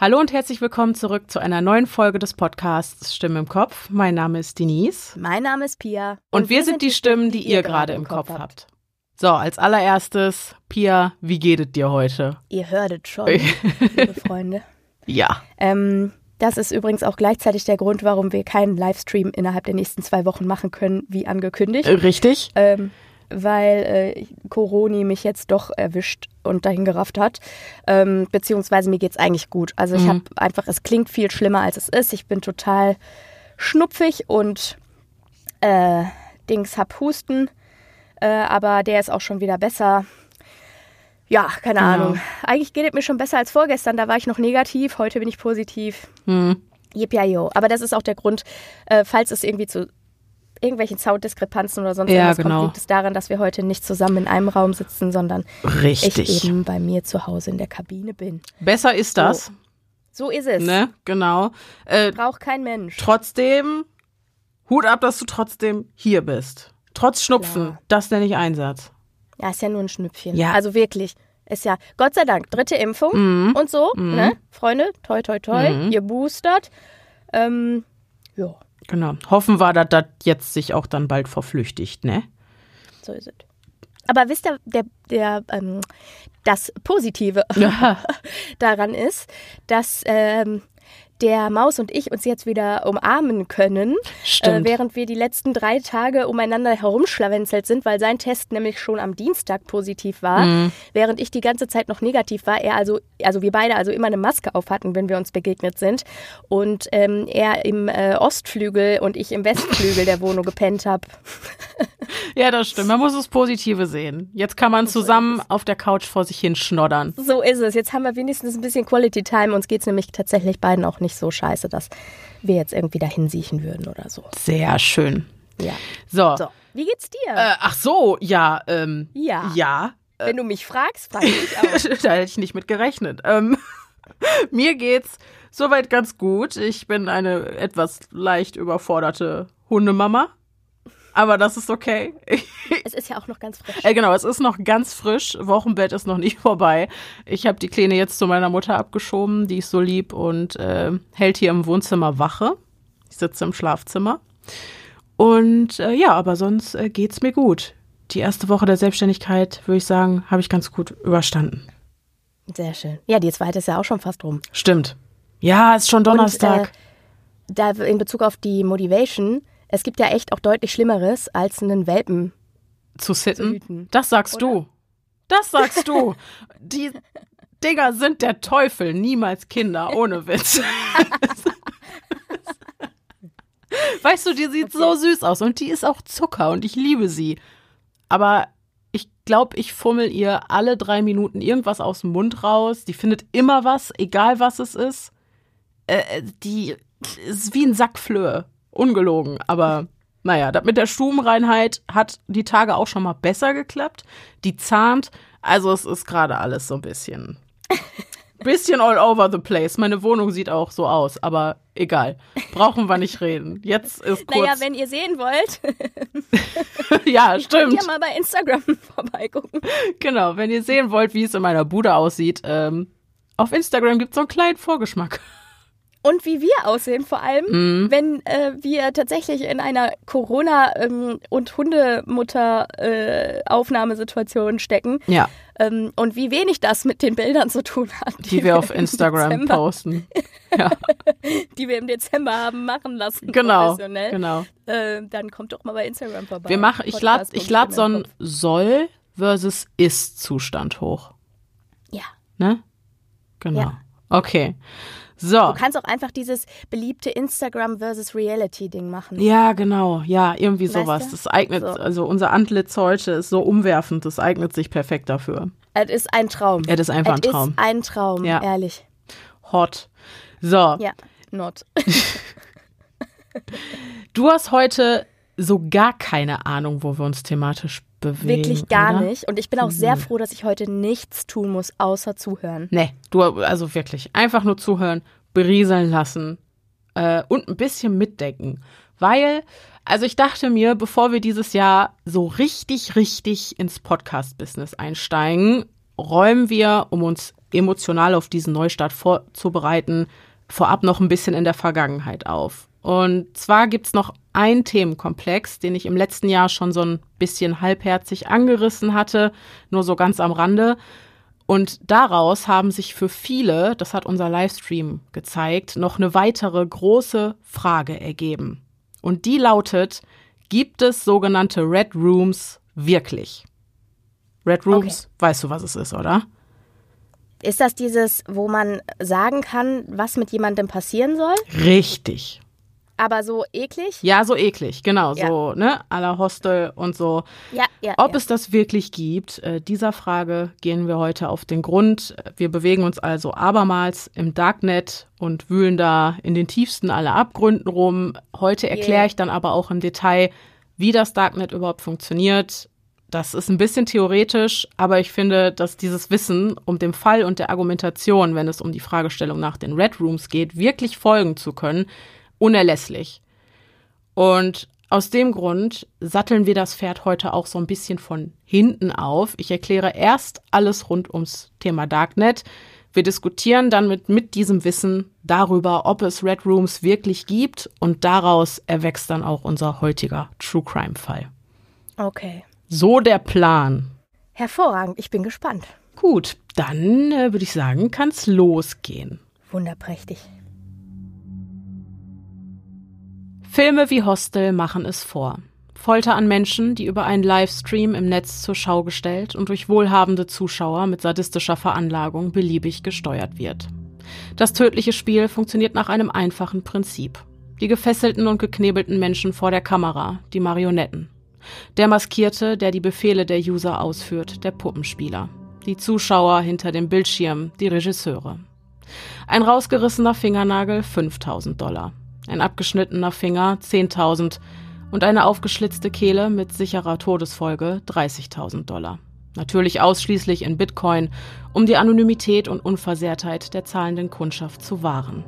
Hallo und herzlich willkommen zurück zu einer neuen Folge des Podcasts Stimme im Kopf. Mein Name ist Denise. Mein Name ist Pia. Und, und wir, wir sind die Stimmen, die, die ihr gerade im Kopf, Kopf habt. So, als allererstes, Pia, wie geht es dir heute? Ihr hörtet schon, liebe Freunde. Ja. Ähm, das ist übrigens auch gleichzeitig der Grund, warum wir keinen Livestream innerhalb der nächsten zwei Wochen machen können, wie angekündigt. Richtig. Ähm, weil äh, Coroni mich jetzt doch erwischt und dahin gerafft hat. Ähm, beziehungsweise mir geht es eigentlich gut. Also ich mhm. habe einfach, es klingt viel schlimmer, als es ist. Ich bin total schnupfig und äh, Dings hab Husten, äh, aber der ist auch schon wieder besser. Ja, keine genau. Ahnung. Eigentlich geht es mir schon besser als vorgestern. Da war ich noch negativ, heute bin ich positiv. Mhm. Jip, ja, jo. Aber das ist auch der Grund, äh, falls es irgendwie zu irgendwelchen Sounddiskrepanzen oder sonst ja, irgendwas genau. kommt, liegt es daran, dass wir heute nicht zusammen in einem Raum sitzen, sondern Richtig. ich eben bei mir zu Hause in der Kabine bin. Besser ist das. So, so ist es. Ne, genau. Äh, Braucht kein Mensch. Trotzdem, Hut ab, dass du trotzdem hier bist. Trotz Schnupfen, Klar. das nenne ich Einsatz. Ja, ist ja nur ein Schnüpfchen. Ja. Also wirklich. Ist ja, Gott sei Dank, dritte Impfung mhm. und so, mhm. ne? Freunde, toi, toi, toi, mhm. ihr boostert. Ähm, ja. Genau. Hoffen wir, dass das jetzt sich auch dann bald verflüchtigt, ne? So ist es. Aber wisst ihr, der, der, ähm, das Positive ja. daran ist, dass ähm, der Maus und ich uns jetzt wieder umarmen können, äh, während wir die letzten drei Tage umeinander herumschlawenzelt sind, weil sein Test nämlich schon am Dienstag positiv war, mhm. während ich die ganze Zeit noch negativ war. Er also, also wir beide also immer eine Maske auf hatten, wenn wir uns begegnet sind und ähm, er im äh, Ostflügel und ich im Westflügel der Wohnung gepennt habe. ja, das stimmt. Man muss das Positive sehen. Jetzt kann man zusammen auf der Couch vor sich hin schnoddern. So ist es. Jetzt haben wir wenigstens ein bisschen Quality Time. Uns geht es nämlich tatsächlich beiden auch nicht nicht so scheiße, dass wir jetzt irgendwie dahin siechen würden oder so. Sehr schön. Ja. So. so. Wie geht's dir? Äh, ach so, ja. Ähm, ja. Ja. Wenn du mich fragst, frage ich auch. da hätte ich nicht mit gerechnet. Ähm, mir geht's soweit ganz gut. Ich bin eine etwas leicht überforderte Hundemama. Aber das ist okay. es ist ja auch noch ganz frisch. Äh, genau, es ist noch ganz frisch. Wochenbett ist noch nicht vorbei. Ich habe die Kleine jetzt zu meiner Mutter abgeschoben, die ist so lieb und äh, hält hier im Wohnzimmer Wache. Ich sitze im Schlafzimmer. Und äh, ja, aber sonst äh, geht's mir gut. Die erste Woche der Selbstständigkeit, würde ich sagen, habe ich ganz gut überstanden. Sehr schön. Ja, die zweite ist ja auch schon fast rum. Stimmt. Ja, ist schon Donnerstag. Und, äh, da in Bezug auf die Motivation, es gibt ja echt auch deutlich Schlimmeres, als einen Welpen zu sitten. Zu das sagst Oder? du. Das sagst du. Die Dinger sind der Teufel, niemals Kinder, ohne Witz. weißt du, die sieht okay. so süß aus und die ist auch Zucker und ich liebe sie. Aber ich glaube, ich fummel ihr alle drei Minuten irgendwas aus dem Mund raus. Die findet immer was, egal was es ist. Äh, die ist wie ein Sack Flöhe. Ungelogen, aber naja, das mit der Stubenreinheit hat die Tage auch schon mal besser geklappt. Die zahnt, also es ist gerade alles so ein bisschen, bisschen all over the place. Meine Wohnung sieht auch so aus, aber egal. Brauchen wir nicht reden. Jetzt ist kurz. Naja, wenn ihr sehen wollt. ja, stimmt. Könnt ihr mal bei Instagram vorbeigucken. Genau, wenn ihr sehen wollt, wie es in meiner Bude aussieht, ähm, auf Instagram gibt es so einen kleinen Vorgeschmack und wie wir aussehen, vor allem, mhm. wenn äh, wir tatsächlich in einer Corona- ähm, und Hundemutter-Aufnahmesituation äh, stecken. Ja. Ähm, und wie wenig das mit den Bildern zu tun hat. Die, die wir auf Instagram posten. Ja. die wir im Dezember haben machen lassen. Genau. Genau. Äh, dann kommt doch mal bei Instagram vorbei. Wir machen, ich lade ich lad so einen Soll versus Ist-Zustand hoch. Ja. Ne? Genau. Ja. Okay. So. Du kannst auch einfach dieses beliebte Instagram versus Reality Ding machen. Ja, genau. Ja, irgendwie Weißt sowas. du? Das eignet, So. also unser Antlitz heute ist so umwerfend, das eignet sich perfekt dafür. Es ist ein Traum. Es ist einfach ein Es Traum. ist ein Traum, Ja. ehrlich. Hot. So. Ja, not. Du hast heute so gar keine Ahnung, wo wir uns thematisch bewegen. Wirklich gar oder? nicht. Und ich bin auch sehr Mhm. froh, dass ich heute nichts tun muss, außer zuhören. Nee, du, also wirklich. Einfach nur zuhören, berieseln lassen äh, und ein bisschen mitdenken. Weil, also ich dachte mir, bevor wir dieses Jahr so richtig, richtig ins Podcast-Business einsteigen, räumen wir, um uns emotional auf diesen Neustart vorzubereiten, vorab noch ein bisschen in der Vergangenheit auf. Und zwar gibt's noch einen Themenkomplex, den ich im letzten Jahr schon so ein bisschen halbherzig angerissen hatte, nur so ganz am Rande. Und daraus haben sich für viele, das hat unser Livestream gezeigt, noch eine weitere große Frage ergeben. Und die lautet, gibt es sogenannte Red Rooms wirklich? Red Rooms, okay. weißt du, was es ist, oder? Ist das dieses, wo man sagen kann, was mit jemandem passieren soll? Richtig. Aber so eklig? Ja, so eklig, genau. Ja. So, ne, à la Hostel und so. Ja, ja. Ob ja. es das wirklich gibt, äh, dieser Frage gehen wir heute auf den Grund. Wir bewegen uns also abermals im Darknet und wühlen da in den tiefsten aller Abgründen rum. Heute erkläre yeah. ich dann aber auch im Detail, wie das Darknet überhaupt funktioniert, das ist ein bisschen theoretisch, aber ich finde, dass dieses Wissen um den Fall und der Argumentation, wenn es um die Fragestellung nach den Red Rooms geht, wirklich folgen zu können, unerlässlich. Und aus dem Grund satteln wir das Pferd heute auch so ein bisschen von hinten auf. Ich erkläre erst alles rund ums Thema Darknet. Wir diskutieren dann mit, mit diesem Wissen darüber, ob es Red Rooms wirklich gibt und daraus erwächst dann auch unser heutiger True Crime Fall. Okay. So der Plan. Hervorragend, ich bin gespannt. Gut, dann äh, würde ich sagen, kann es losgehen. Wunderprächtig. Filme wie Hostel machen es vor. Folter an Menschen, die über einen Livestream im Netz zur Schau gestellt und durch wohlhabende Zuschauer mit sadistischer Veranlagung beliebig gesteuert wird. Das tödliche Spiel funktioniert nach einem einfachen Prinzip. Die gefesselten und geknebelten Menschen vor der Kamera, die Marionetten. Der Maskierte, der die Befehle der User ausführt, der Puppenspieler. Die Zuschauer hinter dem Bildschirm, die Regisseure. Ein rausgerissener Fingernagel 5000 Dollar. Ein abgeschnittener Finger 10.000 und eine aufgeschlitzte Kehle mit sicherer Todesfolge 30.000 Dollar. Natürlich ausschließlich in Bitcoin, um die Anonymität und Unversehrtheit der zahlenden Kundschaft zu wahren.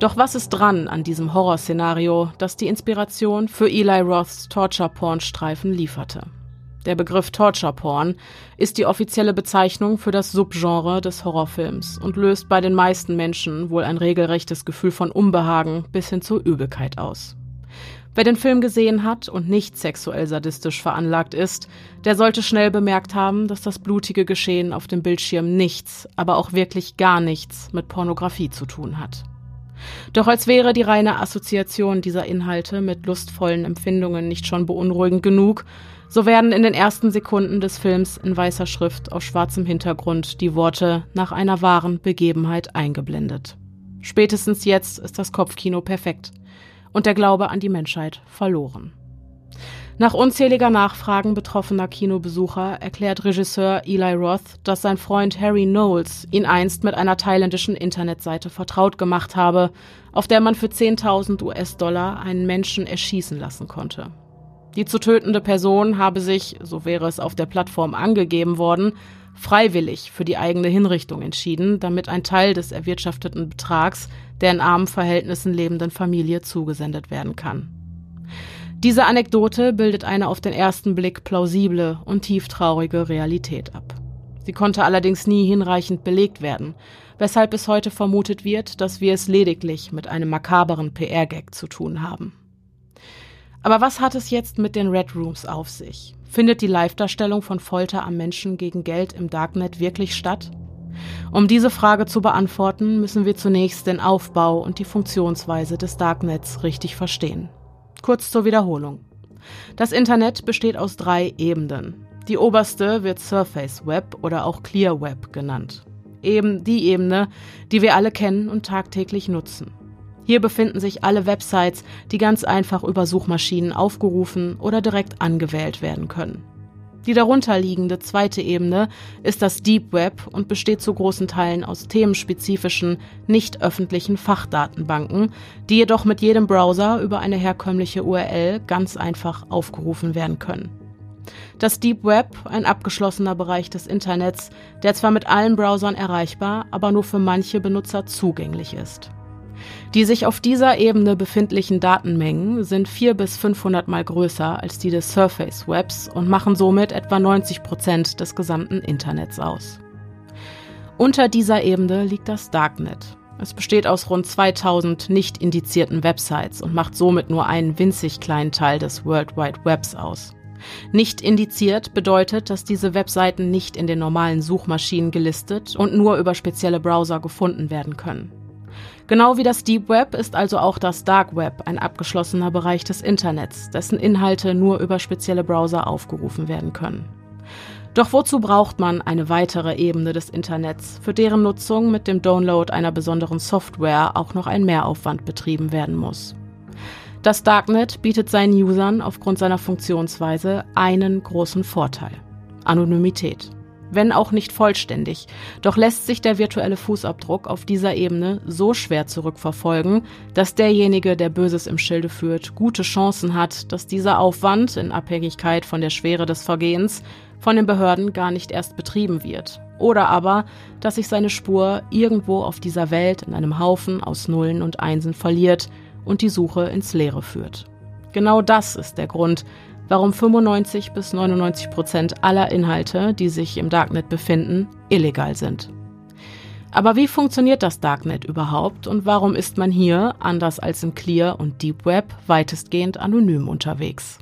Doch was ist dran an diesem Horrorszenario, das die Inspiration für Eli Roths Torture-Porn-Streifen lieferte? Der Begriff Torture Porn ist die offizielle Bezeichnung für das Subgenre des Horrorfilms und löst bei den meisten Menschen wohl ein regelrechtes Gefühl von Unbehagen bis hin zur Übelkeit aus. Wer den Film gesehen hat und nicht sexuell sadistisch veranlagt ist, der sollte schnell bemerkt haben, dass das blutige Geschehen auf dem Bildschirm nichts, aber auch wirklich gar nichts mit Pornografie zu tun hat. Doch als wäre die reine Assoziation dieser Inhalte mit lustvollen Empfindungen nicht schon beunruhigend genug, so werden in den ersten Sekunden des Films in weißer Schrift auf schwarzem Hintergrund die Worte nach einer wahren Begebenheit eingeblendet. Spätestens jetzt ist das Kopfkino perfekt und der Glaube an die Menschheit verloren. Nach unzähliger Nachfragen betroffener Kinobesucher erklärt Regisseur Eli Roth, dass sein Freund Harry Knowles ihn einst mit einer thailändischen Internetseite vertraut gemacht habe, auf der man für 10.000 US-Dollar einen Menschen erschießen lassen konnte. Die zu tötende Person habe sich, so wäre es auf der Plattform angegeben worden, freiwillig für die eigene Hinrichtung entschieden, damit ein Teil des erwirtschafteten Betrags der in armen Verhältnissen lebenden Familie zugesendet werden kann. Diese Anekdote bildet eine auf den ersten Blick plausible und tieftraurige Realität ab. Sie konnte allerdings nie hinreichend belegt werden, weshalb bis heute vermutet wird, dass wir es lediglich mit einem makaberen PR-Gag zu tun haben. Aber was hat es jetzt mit den Red Rooms auf sich? Findet die Live-Darstellung von Folter am Menschen gegen Geld im Darknet wirklich statt? Um diese Frage zu beantworten, müssen wir zunächst den Aufbau und die Funktionsweise des Darknets richtig verstehen. Kurz zur Wiederholung. Das Internet besteht aus drei Ebenen. Die oberste wird Surface Web oder auch Clear Web genannt. Eben die Ebene, die wir alle kennen und tagtäglich nutzen. Hier befinden sich alle Websites, die ganz einfach über Suchmaschinen aufgerufen oder direkt angewählt werden können. Die darunterliegende zweite Ebene ist das Deep Web und besteht zu großen Teilen aus themenspezifischen, nicht öffentlichen Fachdatenbanken, die jedoch mit jedem Browser über eine herkömmliche URL ganz einfach aufgerufen werden können. Das Deep Web, ein abgeschlossener Bereich des Internets, der zwar mit allen Browsern erreichbar, aber nur für manche Benutzer zugänglich ist. Die sich auf dieser Ebene befindlichen Datenmengen sind 4 bis 500 mal größer als die des Surface Webs und machen somit etwa 90 Prozent des gesamten Internets aus. Unter dieser Ebene liegt das Darknet. Es besteht aus rund 2000 nicht indizierten Websites und macht somit nur einen winzig kleinen Teil des World Wide Webs aus. Nicht indiziert bedeutet, dass diese Webseiten nicht in den normalen Suchmaschinen gelistet und nur über spezielle Browser gefunden werden können. Genau wie das Deep Web ist also auch das Dark Web ein abgeschlossener Bereich des Internets, dessen Inhalte nur über spezielle Browser aufgerufen werden können. Doch wozu braucht man eine weitere Ebene des Internets, für deren Nutzung mit dem Download einer besonderen Software auch noch ein Mehraufwand betrieben werden muss? Das Darknet bietet seinen Usern aufgrund seiner Funktionsweise einen großen Vorteil. Anonymität. Wenn auch nicht vollständig, doch lässt sich der virtuelle Fußabdruck auf dieser Ebene so schwer zurückverfolgen, dass derjenige, der Böses im Schilde führt, gute Chancen hat, dass dieser Aufwand in Abhängigkeit von der Schwere des Vergehens von den Behörden gar nicht erst betrieben wird. Oder aber, dass sich seine Spur irgendwo auf dieser Welt in einem Haufen aus Nullen und Einsen verliert und die Suche ins Leere führt. Genau das ist der Grund, warum 95 bis 99 Prozent aller Inhalte, die sich im Darknet befinden, illegal sind. Aber wie funktioniert das Darknet überhaupt und warum ist man hier, anders als im Clear und Deep Web, weitestgehend anonym unterwegs?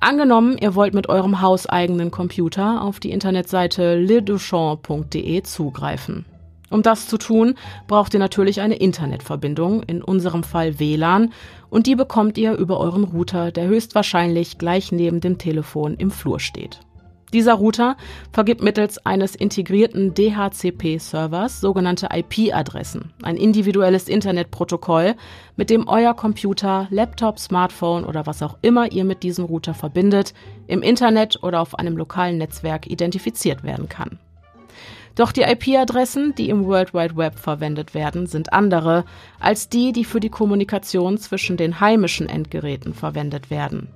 Angenommen, ihr wollt mit eurem hauseigenen Computer auf die Internetseite leduchamp.de zugreifen. Um das zu tun, braucht ihr natürlich eine Internetverbindung, in unserem Fall WLAN, und die bekommt ihr über euren Router, der höchstwahrscheinlich gleich neben dem Telefon im Flur steht. Dieser Router vergibt mittels eines integrierten DHCP-Servers sogenannte IP-Adressen, ein individuelles Internetprotokoll, mit dem euer Computer, Laptop, Smartphone oder was auch immer ihr mit diesem Router verbindet, im Internet oder auf einem lokalen Netzwerk identifiziert werden kann. Doch die IP-Adressen, die im World Wide Web verwendet werden, sind andere als die, die für die Kommunikation zwischen den heimischen Endgeräten verwendet werden.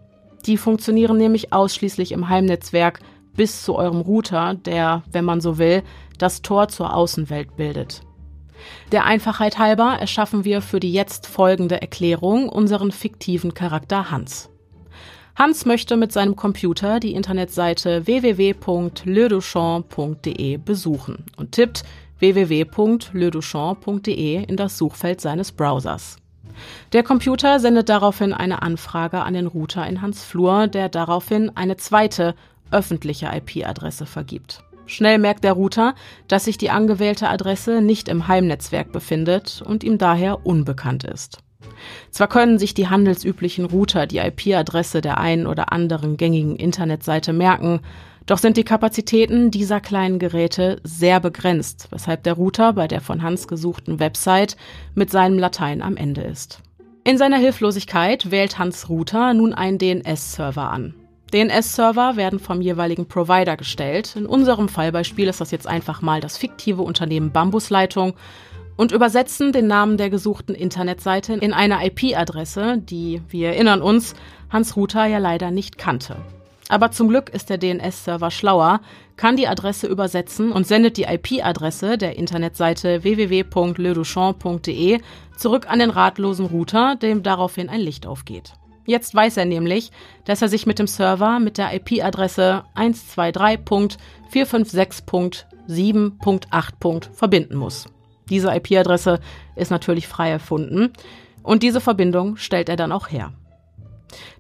Die funktionieren nämlich ausschließlich im Heimnetzwerk bis zu eurem Router, der, wenn man so will, das Tor zur Außenwelt bildet. Der Einfachheit halber erschaffen wir für die jetzt folgende Erklärung unseren fiktiven Charakter Hans. Hans möchte mit seinem Computer die Internetseite www.leduchamp.de besuchen und tippt www.leduchamp.de in das Suchfeld seines Browsers. Der Computer sendet daraufhin eine Anfrage an den Router in Hans Flur, der daraufhin eine zweite öffentliche IP-Adresse vergibt. Schnell merkt der Router, dass sich die angewählte Adresse nicht im Heimnetzwerk befindet und ihm daher unbekannt ist. Zwar können sich die handelsüblichen Router die IP-Adresse der einen oder anderen gängigen Internetseite merken, doch sind die Kapazitäten dieser kleinen Geräte sehr begrenzt, weshalb der Router bei der von Hans gesuchten Website mit seinem Latein am Ende ist. In seiner Hilflosigkeit wählt Hans Router nun einen DNS-Server an. DNS-Server werden vom jeweiligen Provider gestellt. In unserem Fallbeispiel ist das jetzt einfach mal das fiktive Unternehmen Bambusleitung und übersetzen den Namen der gesuchten Internetseite in eine IP-Adresse, die, wir erinnern uns, Hans Ruther ja leider nicht kannte. Aber zum Glück ist der DNS-Server schlauer, kann die Adresse übersetzen und sendet die IP-Adresse der Internetseite www.leduchamp.de zurück an den ratlosen Router, dem daraufhin ein Licht aufgeht. Jetzt weiß er nämlich, dass er sich mit dem Server mit der IP-Adresse 123.456.7.8. verbinden muss. Diese IP-Adresse ist natürlich frei erfunden und diese Verbindung stellt er dann auch her.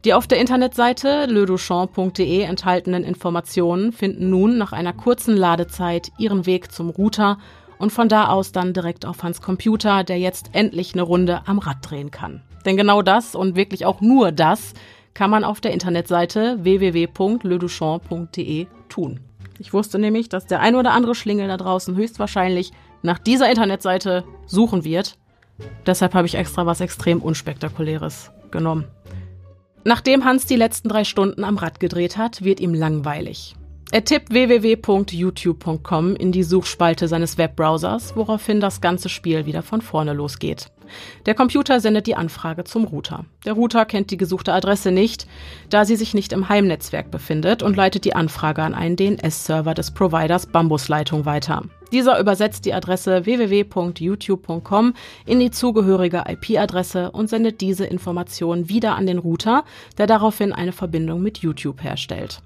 Die auf der Internetseite leduchamp.de enthaltenen Informationen finden nun nach einer kurzen Ladezeit ihren Weg zum Router und von da aus dann direkt auf Hans Computer, der jetzt endlich eine Runde am Rad drehen kann. Denn genau das und wirklich auch nur das kann man auf der Internetseite www.leduchamp.de tun. Ich wusste nämlich, dass der ein oder andere Schlingel da draußen höchstwahrscheinlich nach dieser Internetseite suchen wird. Deshalb habe ich extra was extrem Unspektakuläres genommen. Nachdem Hans die letzten drei Stunden am Rad gedreht hat, wird ihm langweilig. Er tippt www.youtube.com in die Suchspalte seines Webbrowsers, woraufhin das ganze Spiel wieder von vorne losgeht. Der Computer sendet die Anfrage zum Router. Der Router kennt die gesuchte Adresse nicht, da sie sich nicht im Heimnetzwerk befindet und leitet die Anfrage an einen DNS-Server des Providers Bambusleitung weiter. Dieser übersetzt die Adresse www.youtube.com in die zugehörige IP-Adresse und sendet diese Information wieder an den Router, der daraufhin eine Verbindung mit YouTube herstellt.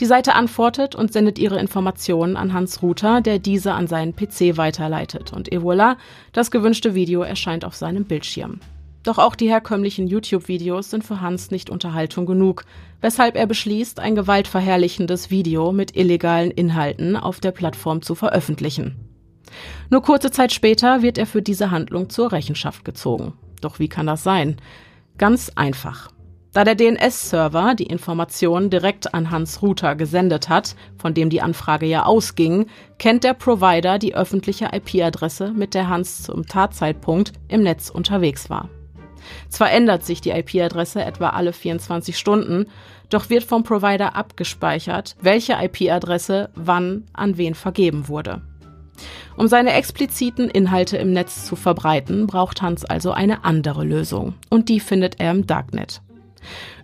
Die Seite antwortet und sendet ihre Informationen an Hans Ruther, der diese an seinen PC weiterleitet. Und et voilà, das gewünschte Video erscheint auf seinem Bildschirm. Doch auch die herkömmlichen YouTube-Videos sind für Hans nicht Unterhaltung genug, weshalb er beschließt, ein gewaltverherrlichendes Video mit illegalen Inhalten auf der Plattform zu veröffentlichen. Nur kurze Zeit später wird er für diese Handlung zur Rechenschaft gezogen. Doch wie kann das sein? Ganz einfach. Da der DNS-Server die Informationen direkt an Hans Router gesendet hat, von dem die Anfrage ja ausging, kennt der Provider die öffentliche IP-Adresse, mit der Hans zum Tatzeitpunkt im Netz unterwegs war. Zwar ändert sich die IP-Adresse etwa alle 24 Stunden, doch wird vom Provider abgespeichert, welche IP-Adresse wann an wen vergeben wurde. Um seine expliziten Inhalte im Netz zu verbreiten, braucht Hans also eine andere Lösung. Und die findet er im Darknet.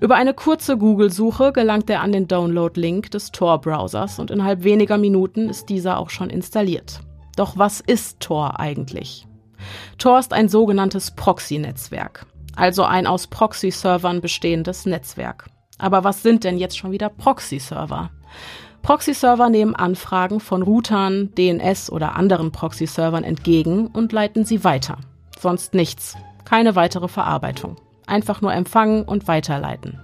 Über eine kurze Google-Suche gelangt er an den Download-Link des Tor-Browsers und innerhalb weniger Minuten ist dieser auch schon installiert. Doch was ist Tor eigentlich? Tor ist ein sogenanntes Proxy-Netzwerk, also ein aus Proxy-Servern bestehendes Netzwerk. Aber was sind denn jetzt schon wieder Proxy-Server? Proxy-Server nehmen Anfragen von Routern, DNS oder anderen Proxy-Servern entgegen und leiten sie weiter. Sonst nichts. Keine weitere Verarbeitung einfach nur empfangen und weiterleiten.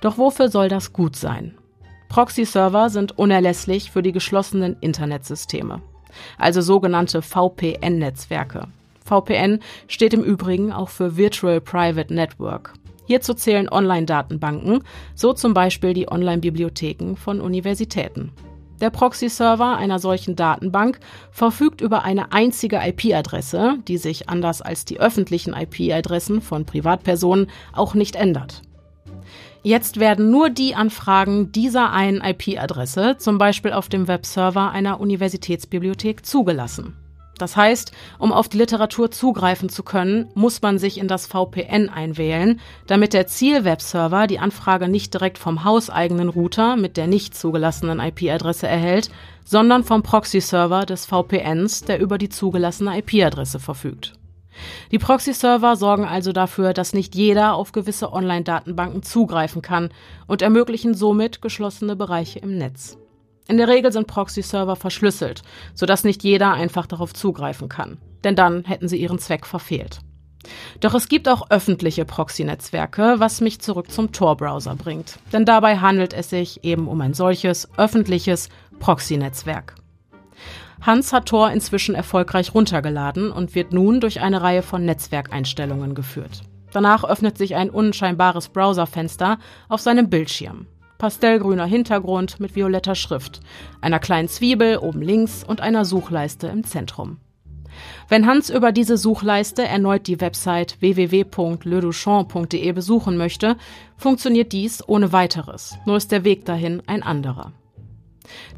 Doch wofür soll das gut sein? Proxy-Server sind unerlässlich für die geschlossenen Internetsysteme, also sogenannte VPN-Netzwerke. VPN steht im Übrigen auch für Virtual Private Network. Hierzu zählen Online-Datenbanken, so zum Beispiel die Online-Bibliotheken von Universitäten. Der Proxy-Server einer solchen Datenbank verfügt über eine einzige IP-Adresse, die sich anders als die öffentlichen IP-Adressen von Privatpersonen auch nicht ändert. Jetzt werden nur die Anfragen dieser einen IP-Adresse, zum Beispiel auf dem Webserver einer Universitätsbibliothek, zugelassen. Das heißt, um auf die Literatur zugreifen zu können, muss man sich in das VPN einwählen, damit der Ziel-Webserver die Anfrage nicht direkt vom hauseigenen Router mit der nicht zugelassenen IP-Adresse erhält, sondern vom Proxy-Server des VPNs, der über die zugelassene IP-Adresse verfügt. Die Proxy-Server sorgen also dafür, dass nicht jeder auf gewisse Online-Datenbanken zugreifen kann und ermöglichen somit geschlossene Bereiche im Netz. In der Regel sind Proxy-Server verschlüsselt, sodass nicht jeder einfach darauf zugreifen kann. Denn dann hätten sie ihren Zweck verfehlt. Doch es gibt auch öffentliche Proxy-Netzwerke, was mich zurück zum Tor-Browser bringt. Denn dabei handelt es sich eben um ein solches öffentliches Proxy-Netzwerk. Hans hat Tor inzwischen erfolgreich runtergeladen und wird nun durch eine Reihe von Netzwerkeinstellungen geführt. Danach öffnet sich ein unscheinbares Browserfenster auf seinem Bildschirm pastellgrüner Hintergrund mit violetter Schrift, einer kleinen Zwiebel oben links und einer Suchleiste im Zentrum. Wenn Hans über diese Suchleiste erneut die Website www.leduchamp.de besuchen möchte, funktioniert dies ohne weiteres, nur ist der Weg dahin ein anderer.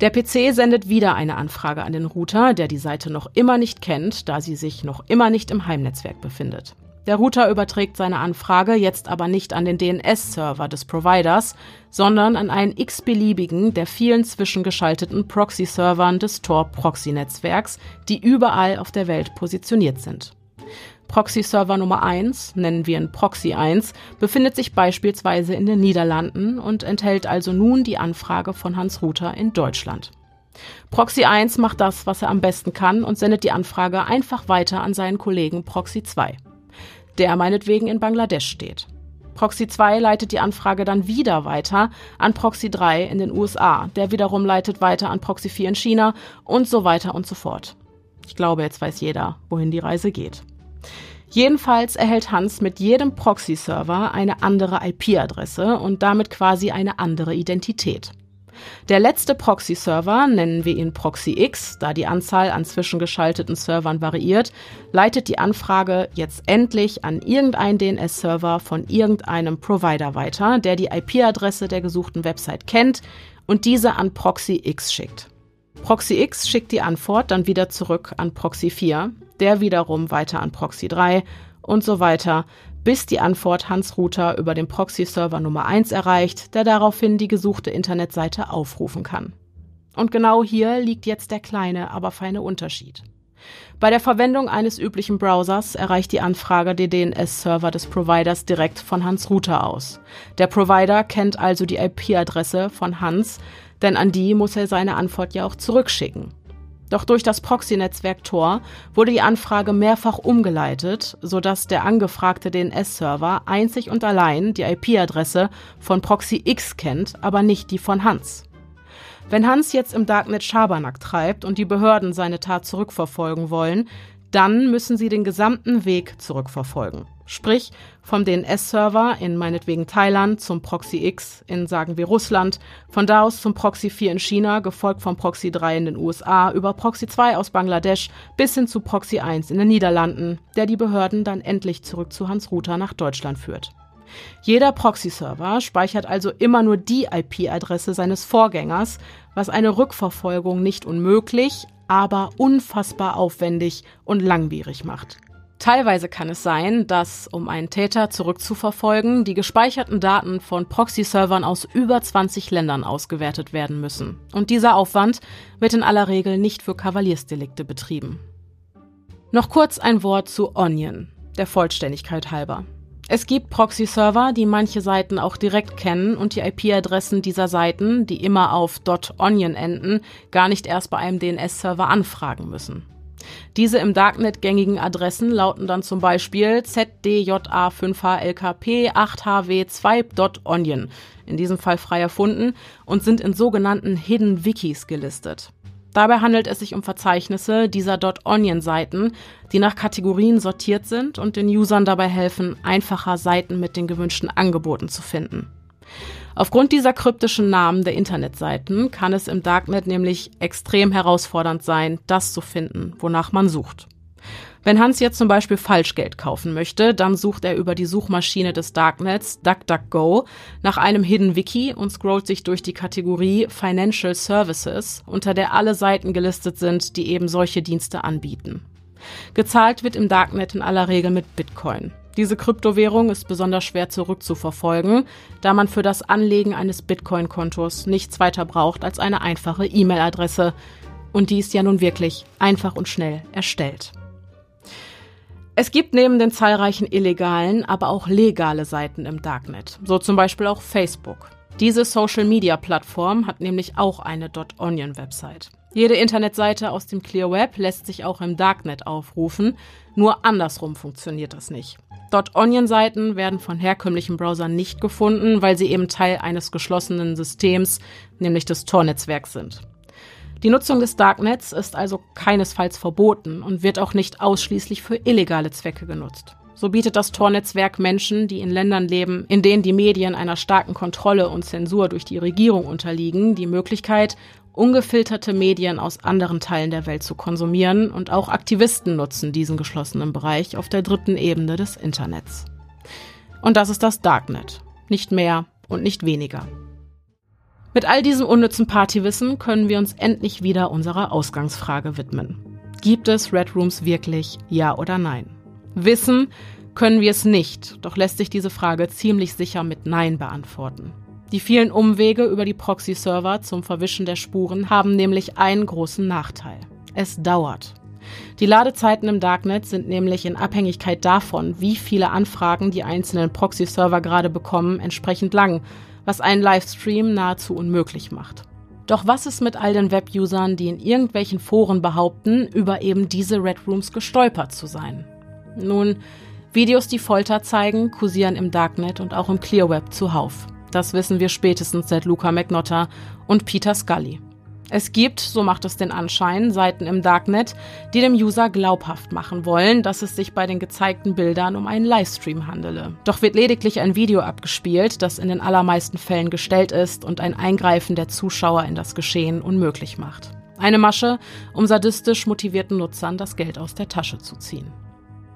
Der PC sendet wieder eine Anfrage an den Router, der die Seite noch immer nicht kennt, da sie sich noch immer nicht im Heimnetzwerk befindet. Der Router überträgt seine Anfrage jetzt aber nicht an den DNS-Server des Providers, sondern an einen x-beliebigen der vielen zwischengeschalteten Proxy-Servern des Tor-Proxy-Netzwerks, die überall auf der Welt positioniert sind. Proxy-Server Nummer 1, nennen wir ihn Proxy 1, befindet sich beispielsweise in den Niederlanden und enthält also nun die Anfrage von Hans Router in Deutschland. Proxy 1 macht das, was er am besten kann und sendet die Anfrage einfach weiter an seinen Kollegen Proxy 2 der meinetwegen in Bangladesch steht. Proxy 2 leitet die Anfrage dann wieder weiter an Proxy 3 in den USA, der wiederum leitet weiter an Proxy 4 in China und so weiter und so fort. Ich glaube, jetzt weiß jeder, wohin die Reise geht. Jedenfalls erhält Hans mit jedem Proxy-Server eine andere IP-Adresse und damit quasi eine andere Identität. Der letzte Proxy-Server, nennen wir ihn Proxy X, da die Anzahl an zwischengeschalteten Servern variiert, leitet die Anfrage jetzt endlich an irgendeinen DNS-Server von irgendeinem Provider weiter, der die IP-Adresse der gesuchten Website kennt und diese an Proxy X schickt. Proxy X schickt die Antwort dann wieder zurück an Proxy 4, der wiederum weiter an Proxy 3 und so weiter, bis die Antwort Hans Router über den Proxy-Server Nummer 1 erreicht, der daraufhin die gesuchte Internetseite aufrufen kann. Und genau hier liegt jetzt der kleine, aber feine Unterschied. Bei der Verwendung eines üblichen Browsers erreicht die Anfrage den DNS-Server des Providers direkt von Hans Router aus. Der Provider kennt also die IP-Adresse von Hans, denn an die muss er seine Antwort ja auch zurückschicken. Doch durch das Proxy-Netzwerk Tor wurde die Anfrage mehrfach umgeleitet, sodass der angefragte DNS-Server einzig und allein die IP-Adresse von Proxy X kennt, aber nicht die von Hans. Wenn Hans jetzt im Darknet Schabernack treibt und die Behörden seine Tat zurückverfolgen wollen, dann müssen sie den gesamten Weg zurückverfolgen. Sprich, vom DNS-Server in meinetwegen Thailand zum Proxy X in, sagen wir, Russland, von da aus zum Proxy 4 in China, gefolgt vom Proxy 3 in den USA, über Proxy 2 aus Bangladesch bis hin zu Proxy 1 in den Niederlanden, der die Behörden dann endlich zurück zu Hans Router nach Deutschland führt. Jeder Proxy-Server speichert also immer nur die IP-Adresse seines Vorgängers, was eine Rückverfolgung nicht unmöglich, aber unfassbar aufwendig und langwierig macht. Teilweise kann es sein, dass, um einen Täter zurückzuverfolgen, die gespeicherten Daten von Proxy-Servern aus über 20 Ländern ausgewertet werden müssen. Und dieser Aufwand wird in aller Regel nicht für Kavaliersdelikte betrieben. Noch kurz ein Wort zu Onion, der Vollständigkeit halber. Es gibt Proxy-Server, die manche Seiten auch direkt kennen und die IP-Adressen dieser Seiten, die immer auf .onion enden, gar nicht erst bei einem DNS-Server anfragen müssen. Diese im Darknet gängigen Adressen lauten dann zum Beispiel zdja5hlkp8hw2.onion, in diesem Fall frei erfunden, und sind in sogenannten Hidden Wikis gelistet. Dabei handelt es sich um Verzeichnisse dieser .onion-Seiten, die nach Kategorien sortiert sind und den Usern dabei helfen, einfacher Seiten mit den gewünschten Angeboten zu finden. Aufgrund dieser kryptischen Namen der Internetseiten kann es im Darknet nämlich extrem herausfordernd sein, das zu finden, wonach man sucht. Wenn Hans jetzt zum Beispiel Falschgeld kaufen möchte, dann sucht er über die Suchmaschine des Darknets DuckDuckGo nach einem Hidden Wiki und scrollt sich durch die Kategorie Financial Services, unter der alle Seiten gelistet sind, die eben solche Dienste anbieten. Gezahlt wird im Darknet in aller Regel mit Bitcoin. Diese Kryptowährung ist besonders schwer zurückzuverfolgen, da man für das Anlegen eines Bitcoin-Kontos nichts weiter braucht als eine einfache E-Mail-Adresse. Und die ist ja nun wirklich einfach und schnell erstellt. Es gibt neben den zahlreichen illegalen, aber auch legale Seiten im Darknet, so zum Beispiel auch Facebook. Diese Social-Media-Plattform hat nämlich auch eine .onion-Website. Jede Internetseite aus dem Clear Web lässt sich auch im Darknet aufrufen, nur andersrum funktioniert das nicht. .onion-Seiten werden von herkömmlichen Browsern nicht gefunden, weil sie eben Teil eines geschlossenen Systems, nämlich des Tor-Netzwerks sind. Die Nutzung des Darknets ist also keinesfalls verboten und wird auch nicht ausschließlich für illegale Zwecke genutzt. So bietet das Tor-Netzwerk Menschen, die in Ländern leben, in denen die Medien einer starken Kontrolle und Zensur durch die Regierung unterliegen, die Möglichkeit, ungefilterte Medien aus anderen Teilen der Welt zu konsumieren und auch Aktivisten nutzen diesen geschlossenen Bereich auf der dritten Ebene des Internets. Und das ist das Darknet. Nicht mehr und nicht weniger. Mit all diesem unnützen Partywissen können wir uns endlich wieder unserer Ausgangsfrage widmen. Gibt es Red Rooms wirklich, ja oder nein? Wissen können wir es nicht, doch lässt sich diese Frage ziemlich sicher mit Nein beantworten. Die vielen Umwege über die Proxy-Server zum Verwischen der Spuren haben nämlich einen großen Nachteil. Es dauert. Die Ladezeiten im Darknet sind nämlich in Abhängigkeit davon, wie viele Anfragen die einzelnen Proxy-Server gerade bekommen, entsprechend lang, was einen Livestream nahezu unmöglich macht. Doch was ist mit all den Web-Usern, die in irgendwelchen Foren behaupten, über eben diese Red Rooms gestolpert zu sein? Nun, Videos, die Folter zeigen, kursieren im Darknet und auch im Clear Web zuhauf. Das wissen wir spätestens seit Luca McNotter und Peter Scully. Es gibt, so macht es den Anschein, Seiten im Darknet, die dem User glaubhaft machen wollen, dass es sich bei den gezeigten Bildern um einen Livestream handele. Doch wird lediglich ein Video abgespielt, das in den allermeisten Fällen gestellt ist und ein Eingreifen der Zuschauer in das Geschehen unmöglich macht. Eine Masche, um sadistisch motivierten Nutzern das Geld aus der Tasche zu ziehen.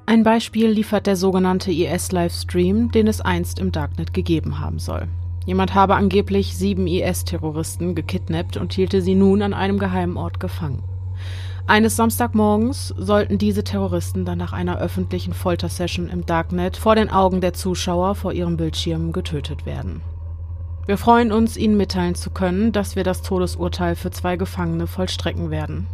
Ein Beispiel liefert der sogenannte IS-Livestream, den es einst im Darknet gegeben haben soll. Jemand habe angeblich sieben IS-Terroristen gekidnappt und hielte sie nun an einem geheimen Ort gefangen. Eines Samstagmorgens sollten diese Terroristen dann nach einer öffentlichen Foltersession im Darknet vor den Augen der Zuschauer vor ihrem Bildschirm getötet werden. Wir freuen uns, Ihnen mitteilen zu können, dass wir das Todesurteil für zwei Gefangene vollstrecken werden.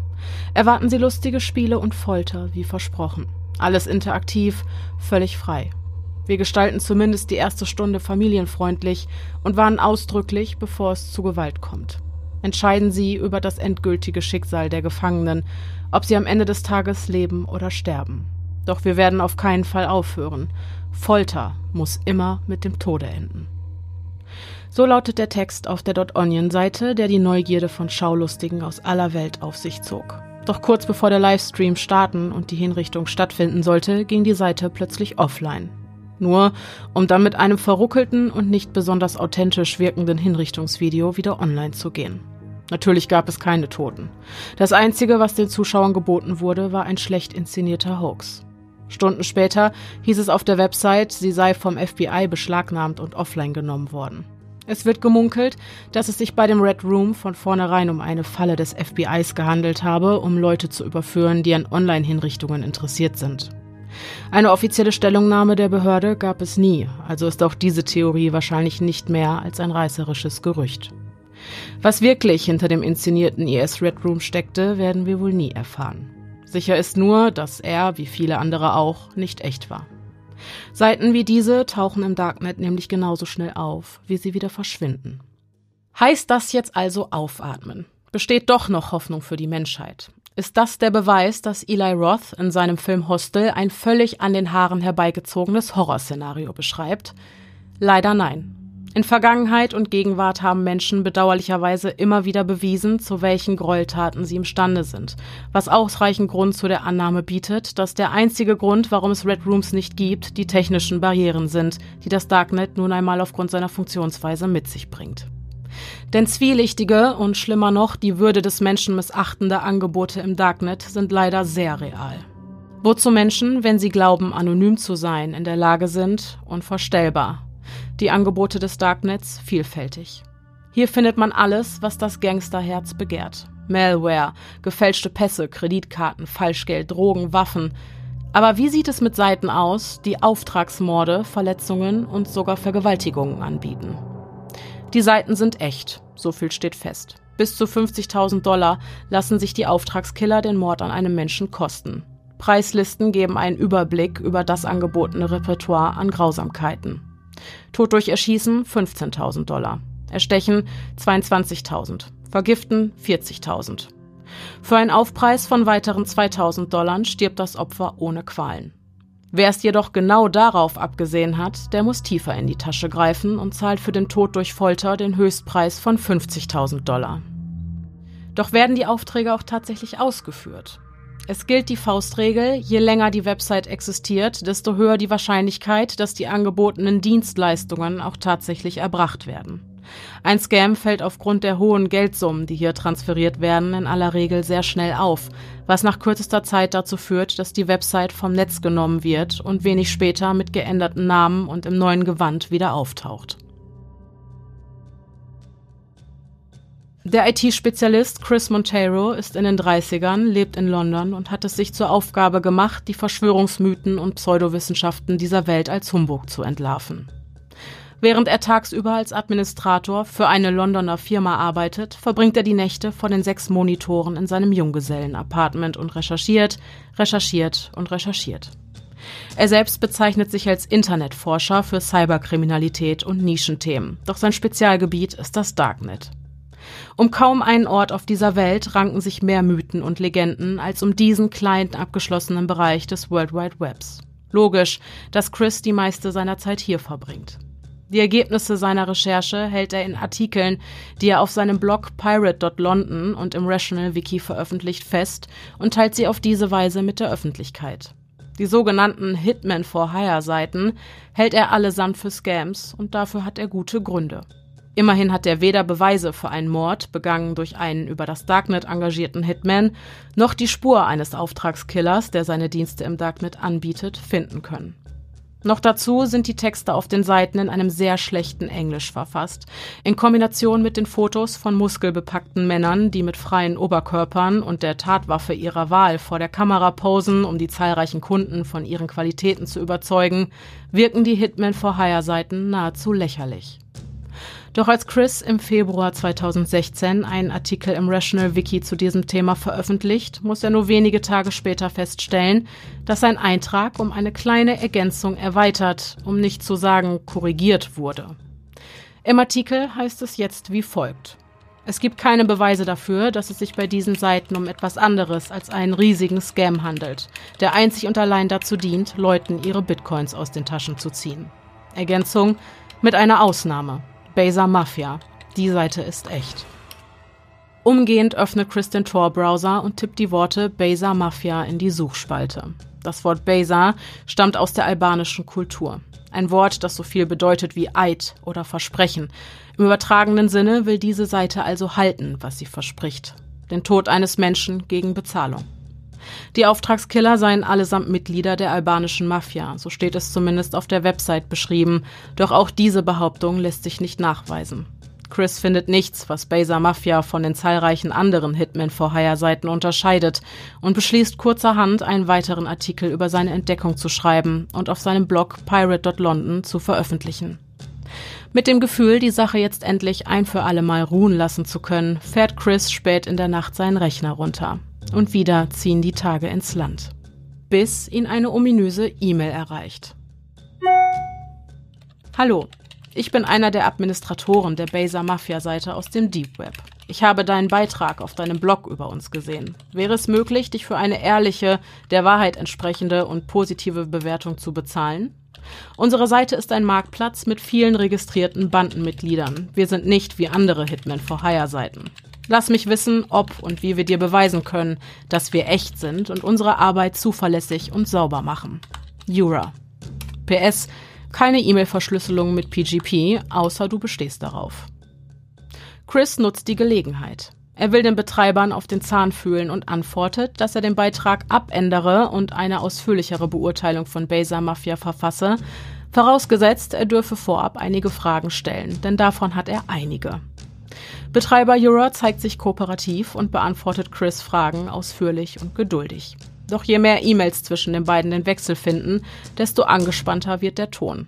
Erwarten Sie lustige Spiele und Folter, wie versprochen. Alles interaktiv, völlig frei. Wir gestalten zumindest die erste Stunde familienfreundlich und warnen ausdrücklich, bevor es zu Gewalt kommt. Entscheiden Sie über das endgültige Schicksal der Gefangenen, ob sie am Ende des Tages leben oder sterben. Doch wir werden auf keinen Fall aufhören. Folter muss immer mit dem Tode enden. So lautet der Text auf der Dot Onion Seite, der die Neugierde von Schaulustigen aus aller Welt auf sich zog. Doch kurz bevor der Livestream starten und die Hinrichtung stattfinden sollte, ging die Seite plötzlich offline. Nur um dann mit einem verruckelten und nicht besonders authentisch wirkenden Hinrichtungsvideo wieder online zu gehen. Natürlich gab es keine Toten. Das Einzige, was den Zuschauern geboten wurde, war ein schlecht inszenierter Hoax. Stunden später hieß es auf der Website, sie sei vom FBI beschlagnahmt und offline genommen worden. Es wird gemunkelt, dass es sich bei dem Red Room von vornherein um eine Falle des FBIs gehandelt habe, um Leute zu überführen, die an Online-Hinrichtungen interessiert sind. Eine offizielle Stellungnahme der Behörde gab es nie, also ist auch diese Theorie wahrscheinlich nicht mehr als ein reißerisches Gerücht. Was wirklich hinter dem inszenierten IS Red Room steckte, werden wir wohl nie erfahren. Sicher ist nur, dass er, wie viele andere auch, nicht echt war. Seiten wie diese tauchen im Darknet nämlich genauso schnell auf, wie sie wieder verschwinden. Heißt das jetzt also aufatmen? Besteht doch noch Hoffnung für die Menschheit? Ist das der Beweis, dass Eli Roth in seinem Film Hostel ein völlig an den Haaren herbeigezogenes Horrorszenario beschreibt? Leider nein. In Vergangenheit und Gegenwart haben Menschen bedauerlicherweise immer wieder bewiesen, zu welchen Gräueltaten sie imstande sind, was ausreichend Grund zu der Annahme bietet, dass der einzige Grund, warum es Red Rooms nicht gibt, die technischen Barrieren sind, die das Darknet nun einmal aufgrund seiner Funktionsweise mit sich bringt. Denn zwielichtige und schlimmer noch die Würde des Menschen missachtende Angebote im Darknet sind leider sehr real. Wozu Menschen, wenn sie glauben, anonym zu sein, in der Lage sind, unvorstellbar, die Angebote des Darknets vielfältig. Hier findet man alles, was das Gangsterherz begehrt. Malware, gefälschte Pässe, Kreditkarten, Falschgeld, Drogen, Waffen. Aber wie sieht es mit Seiten aus, die Auftragsmorde, Verletzungen und sogar Vergewaltigungen anbieten? Die Seiten sind echt, so viel steht fest. Bis zu 50.000 Dollar lassen sich die Auftragskiller den Mord an einem Menschen kosten. Preislisten geben einen Überblick über das angebotene Repertoire an Grausamkeiten. Tod durch Erschießen 15.000 Dollar. Erstechen 22.000. Vergiften 40.000. Für einen Aufpreis von weiteren 2.000 Dollar stirbt das Opfer ohne Qualen. Wer es jedoch genau darauf abgesehen hat, der muss tiefer in die Tasche greifen und zahlt für den Tod durch Folter den Höchstpreis von 50.000 Dollar. Doch werden die Aufträge auch tatsächlich ausgeführt? Es gilt die Faustregel, je länger die Website existiert, desto höher die Wahrscheinlichkeit, dass die angebotenen Dienstleistungen auch tatsächlich erbracht werden. Ein Scam fällt aufgrund der hohen Geldsummen, die hier transferiert werden, in aller Regel sehr schnell auf, was nach kürzester Zeit dazu führt, dass die Website vom Netz genommen wird und wenig später mit geänderten Namen und im neuen Gewand wieder auftaucht. Der IT-Spezialist Chris Monteiro ist in den 30ern, lebt in London und hat es sich zur Aufgabe gemacht, die Verschwörungsmythen und Pseudowissenschaften dieser Welt als Humbug zu entlarven. Während er tagsüber als Administrator für eine Londoner Firma arbeitet, verbringt er die Nächte vor den sechs Monitoren in seinem Junggesellen-Apartment und recherchiert, recherchiert und recherchiert. Er selbst bezeichnet sich als Internetforscher für Cyberkriminalität und Nischenthemen, doch sein Spezialgebiet ist das Darknet. Um kaum einen Ort auf dieser Welt ranken sich mehr Mythen und Legenden als um diesen kleinen abgeschlossenen Bereich des World Wide Webs. Logisch, dass Chris die meiste seiner Zeit hier verbringt. Die Ergebnisse seiner Recherche hält er in Artikeln, die er auf seinem Blog pirate.london und im Rational Wiki veröffentlicht, fest und teilt sie auf diese Weise mit der Öffentlichkeit. Die sogenannten Hitman for Hire Seiten hält er allesamt für Scams und dafür hat er gute Gründe. Immerhin hat er weder Beweise für einen Mord, begangen durch einen über das Darknet engagierten Hitman, noch die Spur eines Auftragskillers, der seine Dienste im Darknet anbietet, finden können. Noch dazu sind die Texte auf den Seiten in einem sehr schlechten Englisch verfasst, in Kombination mit den Fotos von muskelbepackten Männern, die mit freien Oberkörpern und der Tatwaffe ihrer Wahl vor der Kamera posen, um die zahlreichen Kunden von ihren Qualitäten zu überzeugen, wirken die Hitman for Hire Seiten nahezu lächerlich. Doch als Chris im Februar 2016 einen Artikel im Rational Wiki zu diesem Thema veröffentlicht, muss er nur wenige Tage später feststellen, dass sein Eintrag um eine kleine Ergänzung erweitert, um nicht zu sagen korrigiert wurde. Im Artikel heißt es jetzt wie folgt. Es gibt keine Beweise dafür, dass es sich bei diesen Seiten um etwas anderes als einen riesigen Scam handelt, der einzig und allein dazu dient, Leuten ihre Bitcoins aus den Taschen zu ziehen. Ergänzung mit einer Ausnahme. Baser Mafia. Die Seite ist echt. Umgehend öffnet Chris den Tor-Browser und tippt die Worte Baser Mafia in die Suchspalte. Das Wort Baser stammt aus der albanischen Kultur. Ein Wort, das so viel bedeutet wie Eid oder Versprechen. Im übertragenen Sinne will diese Seite also halten, was sie verspricht. Den Tod eines Menschen gegen Bezahlung. Die Auftragskiller seien allesamt Mitglieder der albanischen Mafia, so steht es zumindest auf der Website beschrieben, doch auch diese Behauptung lässt sich nicht nachweisen. Chris findet nichts, was Baser Mafia von den zahlreichen anderen Hitman for Seiten unterscheidet und beschließt kurzerhand einen weiteren Artikel über seine Entdeckung zu schreiben und auf seinem Blog pirate.london zu veröffentlichen. Mit dem Gefühl, die Sache jetzt endlich ein für alle Mal ruhen lassen zu können, fährt Chris spät in der Nacht seinen Rechner runter. Und wieder ziehen die Tage ins Land. Bis ihn eine ominöse E-Mail erreicht. Hallo, ich bin einer der Administratoren der Baser Mafia-Seite aus dem Deep Web. Ich habe deinen Beitrag auf deinem Blog über uns gesehen. Wäre es möglich, dich für eine ehrliche, der Wahrheit entsprechende und positive Bewertung zu bezahlen? Unsere Seite ist ein Marktplatz mit vielen registrierten Bandenmitgliedern. Wir sind nicht wie andere Hitman for Hire Seiten. Lass mich wissen, ob und wie wir dir beweisen können, dass wir echt sind und unsere Arbeit zuverlässig und sauber machen. Jura. PS, keine E-Mail-Verschlüsselung mit PGP, außer du bestehst darauf. Chris nutzt die Gelegenheit. Er will den Betreibern auf den Zahn fühlen und antwortet, dass er den Beitrag abändere und eine ausführlichere Beurteilung von Baser Mafia verfasse, vorausgesetzt, er dürfe vorab einige Fragen stellen, denn davon hat er einige. Betreiber Jura zeigt sich kooperativ und beantwortet Chris Fragen ausführlich und geduldig. Doch je mehr E-Mails zwischen den beiden den Wechsel finden, desto angespannter wird der Ton.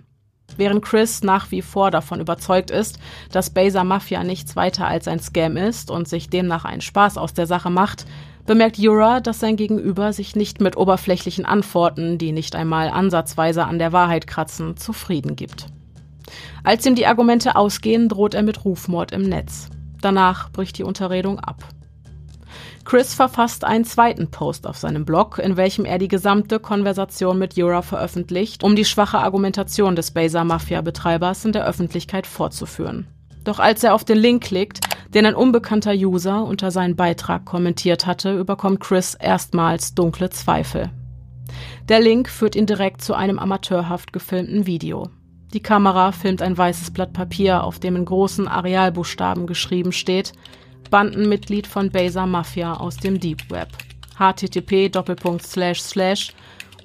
Während Chris nach wie vor davon überzeugt ist, dass Baser Mafia nichts weiter als ein Scam ist und sich demnach einen Spaß aus der Sache macht, bemerkt Jura, dass sein Gegenüber sich nicht mit oberflächlichen Antworten, die nicht einmal ansatzweise an der Wahrheit kratzen, zufrieden gibt. Als ihm die Argumente ausgehen, droht er mit Rufmord im Netz. Danach bricht die Unterredung ab. Chris verfasst einen zweiten Post auf seinem Blog, in welchem er die gesamte Konversation mit Jura veröffentlicht, um die schwache Argumentation des Baser Mafia-Betreibers in der Öffentlichkeit fortzuführen. Doch als er auf den Link klickt, den ein unbekannter User unter seinen Beitrag kommentiert hatte, überkommt Chris erstmals dunkle Zweifel. Der Link führt ihn direkt zu einem amateurhaft gefilmten Video. Die Kamera filmt ein weißes Blatt Papier, auf dem in großen Arealbuchstaben geschrieben steht Bandenmitglied von Baser Mafia aus dem Deep Web. http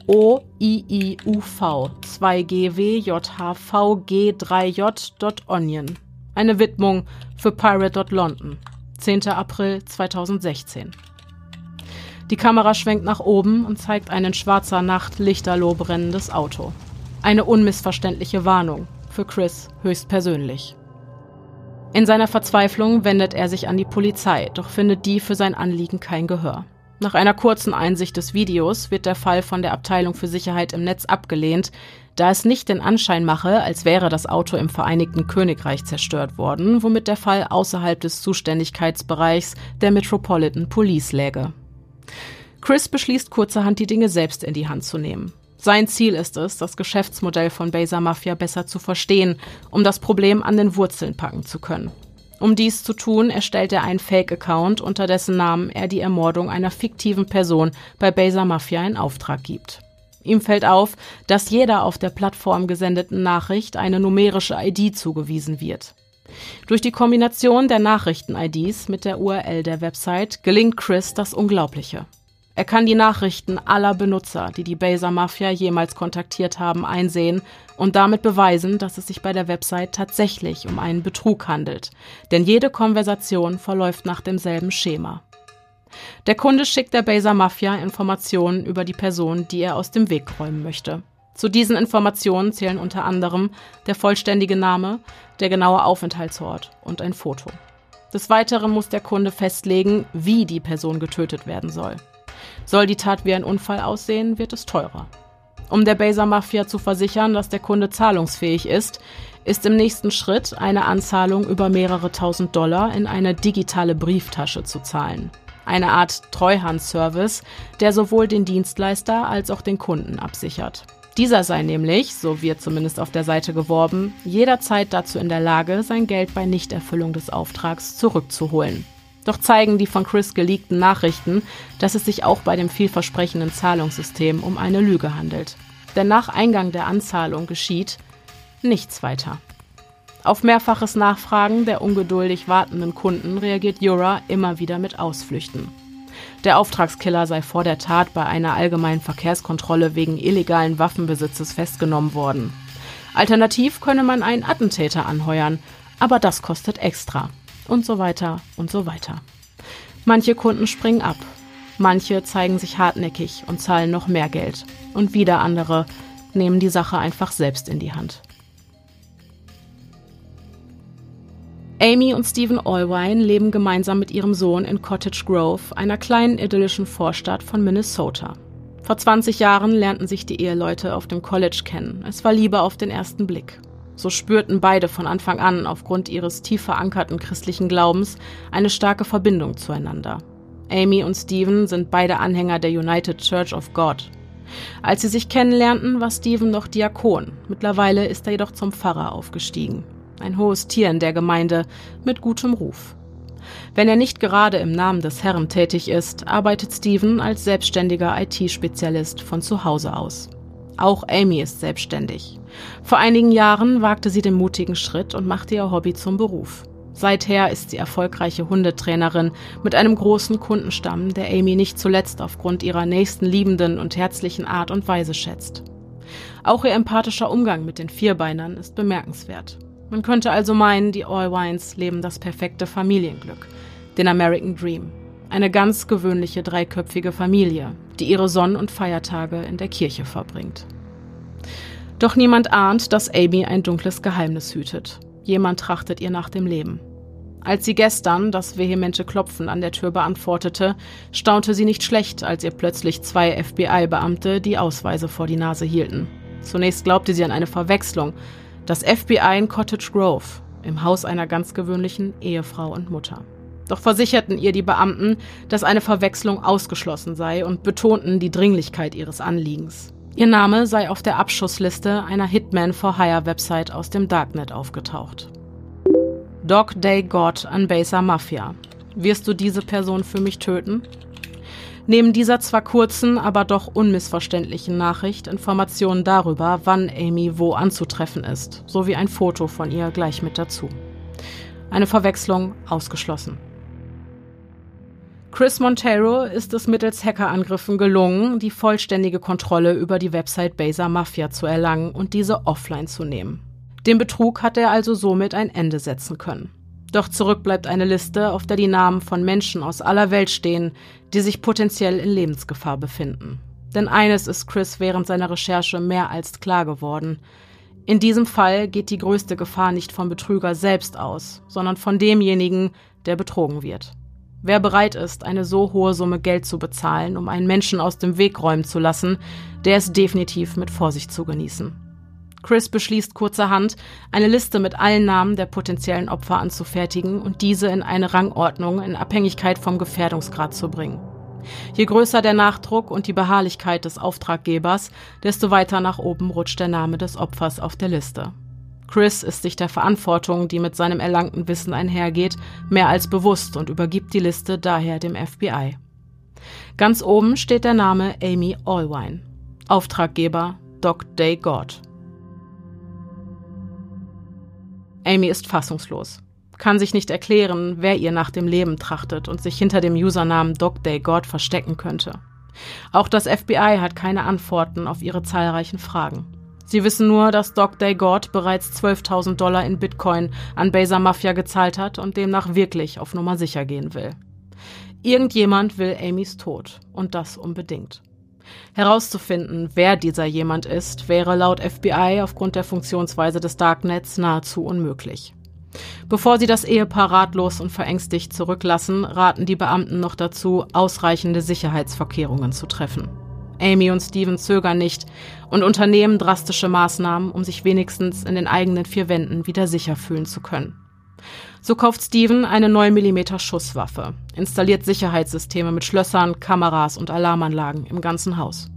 oiiuv 2gwjhvg3j.onion. Eine Widmung für Pirate.london. 10. April 2016. Die Kamera schwenkt nach oben und zeigt ein in schwarzer Nacht lichterloh brennendes Auto. Eine unmissverständliche Warnung, für Chris höchstpersönlich. In seiner Verzweiflung wendet er sich an die Polizei, doch findet die für sein Anliegen kein Gehör. Nach einer kurzen Einsicht des Videos wird der Fall von der Abteilung für Sicherheit im Netz abgelehnt, da es nicht den Anschein mache, als wäre das Auto im Vereinigten Königreich zerstört worden, womit der Fall außerhalb des Zuständigkeitsbereichs der Metropolitan Police läge. Chris beschließt kurzerhand die Dinge selbst in die Hand zu nehmen. Sein Ziel ist es, das Geschäftsmodell von Baser Mafia besser zu verstehen, um das Problem an den Wurzeln packen zu können. Um dies zu tun, erstellt er einen Fake-Account, unter dessen Namen er die Ermordung einer fiktiven Person bei Baser Mafia in Auftrag gibt. Ihm fällt auf, dass jeder auf der Plattform gesendeten Nachricht eine numerische ID zugewiesen wird. Durch die Kombination der Nachrichten-IDs mit der URL der Website gelingt Chris das Unglaubliche. Er kann die Nachrichten aller Benutzer, die die Baser Mafia jemals kontaktiert haben, einsehen und damit beweisen, dass es sich bei der Website tatsächlich um einen Betrug handelt. Denn jede Konversation verläuft nach demselben Schema. Der Kunde schickt der Baser Mafia Informationen über die Person, die er aus dem Weg räumen möchte. Zu diesen Informationen zählen unter anderem der vollständige Name, der genaue Aufenthaltsort und ein Foto. Des Weiteren muss der Kunde festlegen, wie die Person getötet werden soll. Soll die Tat wie ein Unfall aussehen, wird es teurer. Um der Baser Mafia zu versichern, dass der Kunde zahlungsfähig ist, ist im nächsten Schritt eine Anzahlung über mehrere tausend Dollar in eine digitale Brieftasche zu zahlen. Eine Art Treuhandservice, der sowohl den Dienstleister als auch den Kunden absichert. Dieser sei nämlich, so wird zumindest auf der Seite geworben, jederzeit dazu in der Lage, sein Geld bei Nichterfüllung des Auftrags zurückzuholen. Doch zeigen die von Chris geleakten Nachrichten, dass es sich auch bei dem vielversprechenden Zahlungssystem um eine Lüge handelt. Denn nach Eingang der Anzahlung geschieht nichts weiter. Auf mehrfaches Nachfragen der ungeduldig wartenden Kunden reagiert Jura immer wieder mit Ausflüchten. Der Auftragskiller sei vor der Tat bei einer allgemeinen Verkehrskontrolle wegen illegalen Waffenbesitzes festgenommen worden. Alternativ könne man einen Attentäter anheuern, aber das kostet extra. Und so weiter und so weiter. Manche Kunden springen ab, manche zeigen sich hartnäckig und zahlen noch mehr Geld. Und wieder andere nehmen die Sache einfach selbst in die Hand. Amy und Stephen Allwine leben gemeinsam mit ihrem Sohn in Cottage Grove, einer kleinen idyllischen Vorstadt von Minnesota. Vor 20 Jahren lernten sich die Eheleute auf dem College kennen. Es war Liebe auf den ersten Blick. So spürten beide von Anfang an aufgrund ihres tief verankerten christlichen Glaubens eine starke Verbindung zueinander. Amy und Stephen sind beide Anhänger der United Church of God. Als sie sich kennenlernten, war Stephen noch Diakon. Mittlerweile ist er jedoch zum Pfarrer aufgestiegen ein hohes Tier in der Gemeinde mit gutem Ruf. Wenn er nicht gerade im Namen des Herrn tätig ist, arbeitet Steven als selbstständiger IT-Spezialist von zu Hause aus. Auch Amy ist selbstständig. Vor einigen Jahren wagte sie den mutigen Schritt und machte ihr Hobby zum Beruf. Seither ist sie erfolgreiche Hundetrainerin mit einem großen Kundenstamm, der Amy nicht zuletzt aufgrund ihrer nächsten liebenden und herzlichen Art und Weise schätzt. Auch ihr empathischer Umgang mit den Vierbeinern ist bemerkenswert. Man könnte also meinen, die Allwines leben das perfekte Familienglück, den American Dream. Eine ganz gewöhnliche dreiköpfige Familie, die ihre Sonn- und Feiertage in der Kirche verbringt. Doch niemand ahnt, dass Amy ein dunkles Geheimnis hütet. Jemand trachtet ihr nach dem Leben. Als sie gestern das vehemente Klopfen an der Tür beantwortete, staunte sie nicht schlecht, als ihr plötzlich zwei FBI-Beamte die Ausweise vor die Nase hielten. Zunächst glaubte sie an eine Verwechslung, das FBI in Cottage Grove, im Haus einer ganz gewöhnlichen Ehefrau und Mutter. Doch versicherten ihr die Beamten, dass eine Verwechslung ausgeschlossen sei und betonten die Dringlichkeit ihres Anliegens. Ihr Name sei auf der Abschussliste einer Hitman for Hire Website aus dem Darknet aufgetaucht. Dog Day God an Baser Mafia. Wirst du diese Person für mich töten? Neben dieser zwar kurzen, aber doch unmissverständlichen Nachricht Informationen darüber, wann Amy wo anzutreffen ist, sowie ein Foto von ihr gleich mit dazu. Eine Verwechslung ausgeschlossen. Chris Montero ist es mittels Hackerangriffen gelungen, die vollständige Kontrolle über die Website Baser Mafia zu erlangen und diese offline zu nehmen. Dem Betrug hat er also somit ein Ende setzen können. Doch zurück bleibt eine Liste, auf der die Namen von Menschen aus aller Welt stehen, die sich potenziell in Lebensgefahr befinden. Denn eines ist Chris während seiner Recherche mehr als klar geworden. In diesem Fall geht die größte Gefahr nicht vom Betrüger selbst aus, sondern von demjenigen, der betrogen wird. Wer bereit ist, eine so hohe Summe Geld zu bezahlen, um einen Menschen aus dem Weg räumen zu lassen, der ist definitiv mit Vorsicht zu genießen. Chris beschließt kurzerhand, eine Liste mit allen Namen der potenziellen Opfer anzufertigen und diese in eine Rangordnung in Abhängigkeit vom Gefährdungsgrad zu bringen. Je größer der Nachdruck und die Beharrlichkeit des Auftraggebers, desto weiter nach oben rutscht der Name des Opfers auf der Liste. Chris ist sich der Verantwortung, die mit seinem erlangten Wissen einhergeht, mehr als bewusst und übergibt die Liste daher dem FBI. Ganz oben steht der Name Amy Allwine. Auftraggeber Doc Day God. Amy ist fassungslos, kann sich nicht erklären, wer ihr nach dem Leben trachtet und sich hinter dem Usernamen DocDayGod verstecken könnte. Auch das FBI hat keine Antworten auf ihre zahlreichen Fragen. Sie wissen nur, dass DocDayGod bereits 12.000 Dollar in Bitcoin an Baser Mafia gezahlt hat und demnach wirklich auf Nummer sicher gehen will. Irgendjemand will Amys Tod und das unbedingt. Herauszufinden, wer dieser jemand ist, wäre laut FBI aufgrund der Funktionsweise des Darknets nahezu unmöglich. Bevor sie das Ehepaar ratlos und verängstigt zurücklassen, raten die Beamten noch dazu, ausreichende Sicherheitsvorkehrungen zu treffen. Amy und Steven zögern nicht und unternehmen drastische Maßnahmen, um sich wenigstens in den eigenen vier Wänden wieder sicher fühlen zu können. So kauft Steven eine 9 mm Schusswaffe, installiert Sicherheitssysteme mit Schlössern, Kameras und Alarmanlagen im ganzen Haus.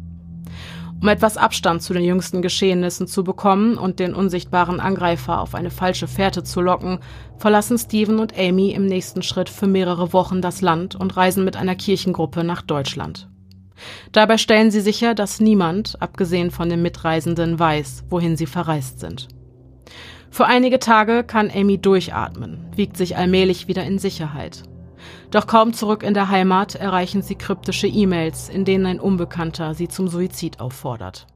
Um etwas Abstand zu den jüngsten Geschehnissen zu bekommen und den unsichtbaren Angreifer auf eine falsche Fährte zu locken, verlassen Steven und Amy im nächsten Schritt für mehrere Wochen das Land und reisen mit einer Kirchengruppe nach Deutschland. Dabei stellen sie sicher, dass niemand, abgesehen von den Mitreisenden, weiß, wohin sie verreist sind. Für einige Tage kann Amy durchatmen, wiegt sich allmählich wieder in Sicherheit. Doch kaum zurück in der Heimat erreichen sie kryptische E-Mails, in denen ein Unbekannter sie zum Suizid auffordert.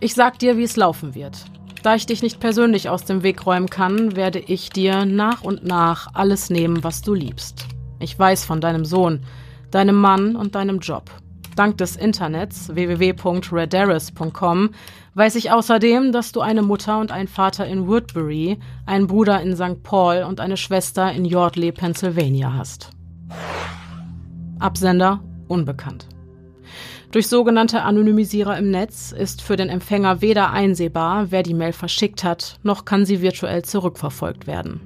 Ich sag dir, wie es laufen wird. Da ich dich nicht persönlich aus dem Weg räumen kann, werde ich dir nach und nach alles nehmen, was du liebst. Ich weiß von deinem Sohn, deinem Mann und deinem Job. Dank des Internets www.redaris.com weiß ich außerdem, dass du eine Mutter und einen Vater in Woodbury, einen Bruder in St. Paul und eine Schwester in Yardley, Pennsylvania hast. Absender unbekannt. Durch sogenannte Anonymisierer im Netz ist für den Empfänger weder einsehbar, wer die Mail verschickt hat, noch kann sie virtuell zurückverfolgt werden.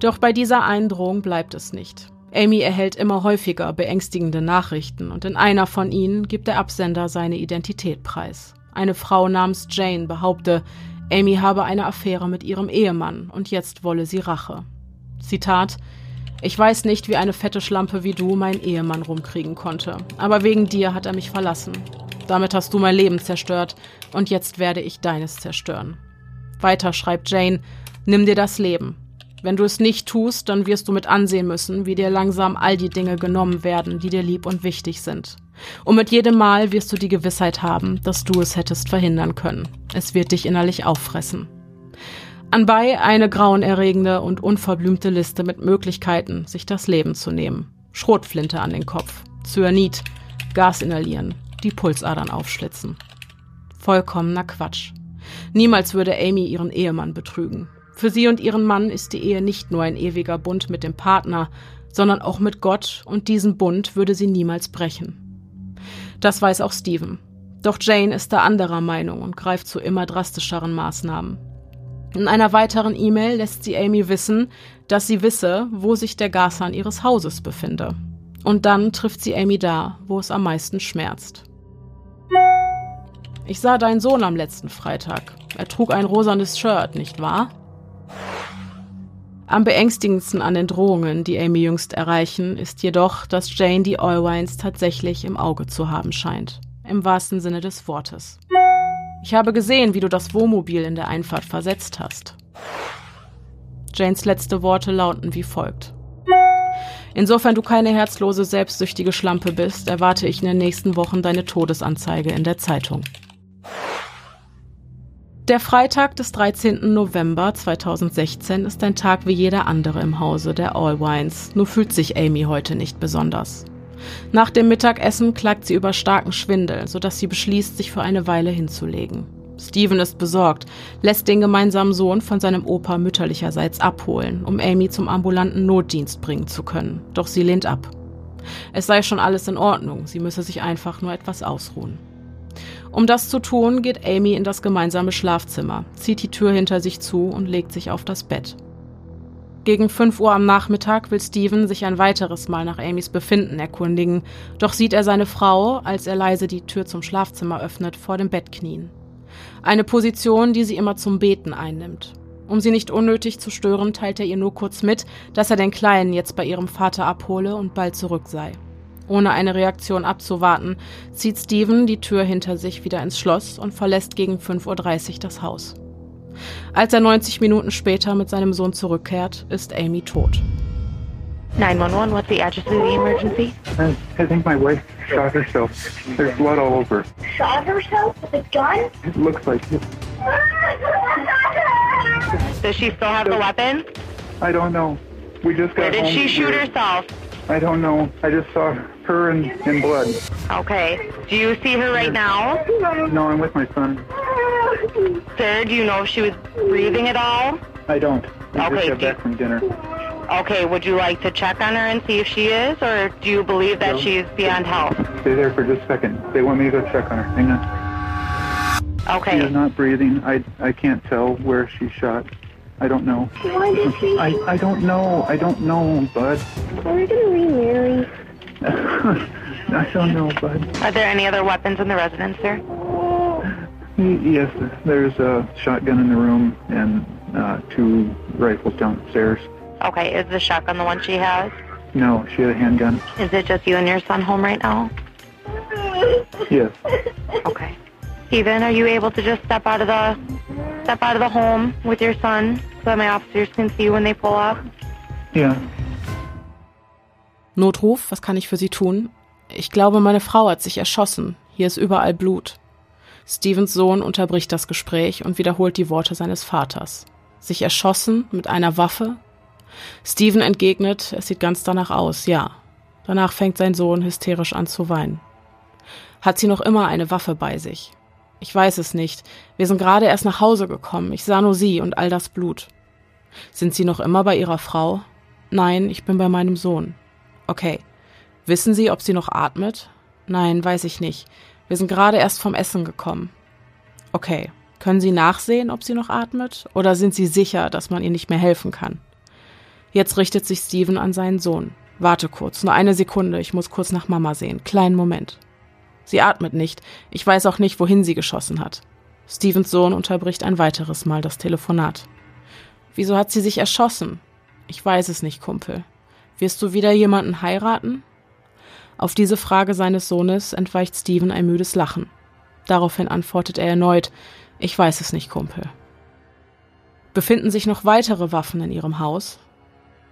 Doch bei dieser Eindrohung bleibt es nicht. Amy erhält immer häufiger beängstigende Nachrichten und in einer von ihnen gibt der Absender seine Identität preis. Eine Frau namens Jane behaupte, Amy habe eine Affäre mit ihrem Ehemann und jetzt wolle sie Rache. Zitat Ich weiß nicht, wie eine fette Schlampe wie du meinen Ehemann rumkriegen konnte, aber wegen dir hat er mich verlassen. Damit hast du mein Leben zerstört und jetzt werde ich deines zerstören. Weiter schreibt Jane, nimm dir das Leben. Wenn du es nicht tust, dann wirst du mit ansehen müssen, wie dir langsam all die Dinge genommen werden, die dir lieb und wichtig sind. Und mit jedem Mal wirst du die Gewissheit haben, dass du es hättest verhindern können. Es wird dich innerlich auffressen. Anbei eine grauenerregende und unverblümte Liste mit Möglichkeiten, sich das Leben zu nehmen. Schrotflinte an den Kopf, Cyanid, Gas inhalieren, die Pulsadern aufschlitzen. Vollkommener Quatsch. Niemals würde Amy ihren Ehemann betrügen. Für sie und ihren Mann ist die Ehe nicht nur ein ewiger Bund mit dem Partner, sondern auch mit Gott, und diesen Bund würde sie niemals brechen. Das weiß auch Stephen. Doch Jane ist da anderer Meinung und greift zu immer drastischeren Maßnahmen. In einer weiteren E-Mail lässt sie Amy wissen, dass sie wisse, wo sich der Gashahn ihres Hauses befinde. Und dann trifft sie Amy da, wo es am meisten schmerzt. Ich sah deinen Sohn am letzten Freitag. Er trug ein rosanes Shirt, nicht wahr? Am beängstigendsten an den Drohungen, die Amy jüngst erreichen, ist jedoch, dass Jane die Allwines tatsächlich im Auge zu haben scheint. Im wahrsten Sinne des Wortes. Ich habe gesehen, wie du das Wohnmobil in der Einfahrt versetzt hast. Janes letzte Worte lauten wie folgt. Insofern du keine herzlose, selbstsüchtige Schlampe bist, erwarte ich in den nächsten Wochen deine Todesanzeige in der Zeitung. Der Freitag des 13. November 2016 ist ein Tag wie jeder andere im Hause der Allwines, nur fühlt sich Amy heute nicht besonders. Nach dem Mittagessen klagt sie über starken Schwindel, sodass sie beschließt, sich für eine Weile hinzulegen. Steven ist besorgt, lässt den gemeinsamen Sohn von seinem Opa mütterlicherseits abholen, um Amy zum ambulanten Notdienst bringen zu können, doch sie lehnt ab. Es sei schon alles in Ordnung, sie müsse sich einfach nur etwas ausruhen. Um das zu tun, geht Amy in das gemeinsame Schlafzimmer, zieht die Tür hinter sich zu und legt sich auf das Bett. Gegen 5 Uhr am Nachmittag will Steven sich ein weiteres Mal nach Amys Befinden erkundigen, doch sieht er seine Frau, als er leise die Tür zum Schlafzimmer öffnet, vor dem Bett knien. Eine Position, die sie immer zum Beten einnimmt. Um sie nicht unnötig zu stören, teilt er ihr nur kurz mit, dass er den Kleinen jetzt bei ihrem Vater abhole und bald zurück sei. Ohne eine Reaktion abzuwarten, zieht Steven die Tür hinter sich wieder ins Schloss und verlässt gegen 5.30 Uhr das Haus. Als er 90 Minuten später mit seinem Sohn zurückkehrt, ist Amy tot. 911, what's the address of the emergency? I think my wife shot herself. There's blood all over. Shot herself with a gun? It looks like it. Does she still have the weapon? I don't know. We just got Where did home she shoot here. herself? I don't know. I just saw her in, in blood. Okay. Do you see her right now? No, I'm with my son. Sir, do you know if she was breathing at all? I don't. We Okay, just got do- back from dinner. Okay, would you like to check on her and see if she is, or do you believe that No. she's beyond help? Stay there for just a second. They want me to go check on her. Hang on. Okay. She is not breathing. I, I can't tell where she's shot. I don't know. Why did she? I, I don't know. I don't know, bud. Are we gonna remarry? I don't know, bud. Are there any other weapons in the residence, sir? Yes, there's a shotgun in the room and uh, two rifles downstairs. Okay, is the shotgun the one she has? No, she had a handgun. Is it just you and your son home right now? Yes. Okay. Steven, are you able to just step out of the step out of the home with your son so that my officers can see you when they pull up? Ja. Notruf, was kann ich für Sie tun? Ich glaube, meine Frau hat sich erschossen. Hier ist überall Blut. Stevens Sohn unterbricht das Gespräch und wiederholt die Worte seines Vaters. Sich erschossen mit einer Waffe? Steven entgegnet, es sieht ganz danach aus, ja. Danach fängt sein Sohn hysterisch an zu weinen. Hat sie noch immer eine Waffe bei sich? Ich weiß es nicht. Wir sind gerade erst nach Hause gekommen. Ich sah nur sie und all das Blut. Sind Sie noch immer bei Ihrer Frau? Nein, ich bin bei meinem Sohn. Okay. Wissen Sie, ob sie noch atmet? Nein, weiß ich nicht. Wir sind gerade erst vom Essen gekommen. Okay. Können Sie nachsehen, ob sie noch atmet? Oder sind Sie sicher, dass man ihr nicht mehr helfen kann? Jetzt richtet sich Steven an seinen Sohn. Warte kurz, nur eine Sekunde, ich muss kurz nach Mama sehen. Kleinen Moment. Sie atmet nicht. Ich weiß auch nicht, wohin sie geschossen hat. Stevens Sohn unterbricht ein weiteres Mal das Telefonat. Wieso hat sie sich erschossen? Ich weiß es nicht, Kumpel. Wirst du wieder jemanden heiraten? Auf diese Frage seines Sohnes entweicht Steven ein müdes Lachen. Daraufhin antwortet er erneut, ich weiß es nicht, Kumpel. Befinden sich noch weitere Waffen in ihrem Haus?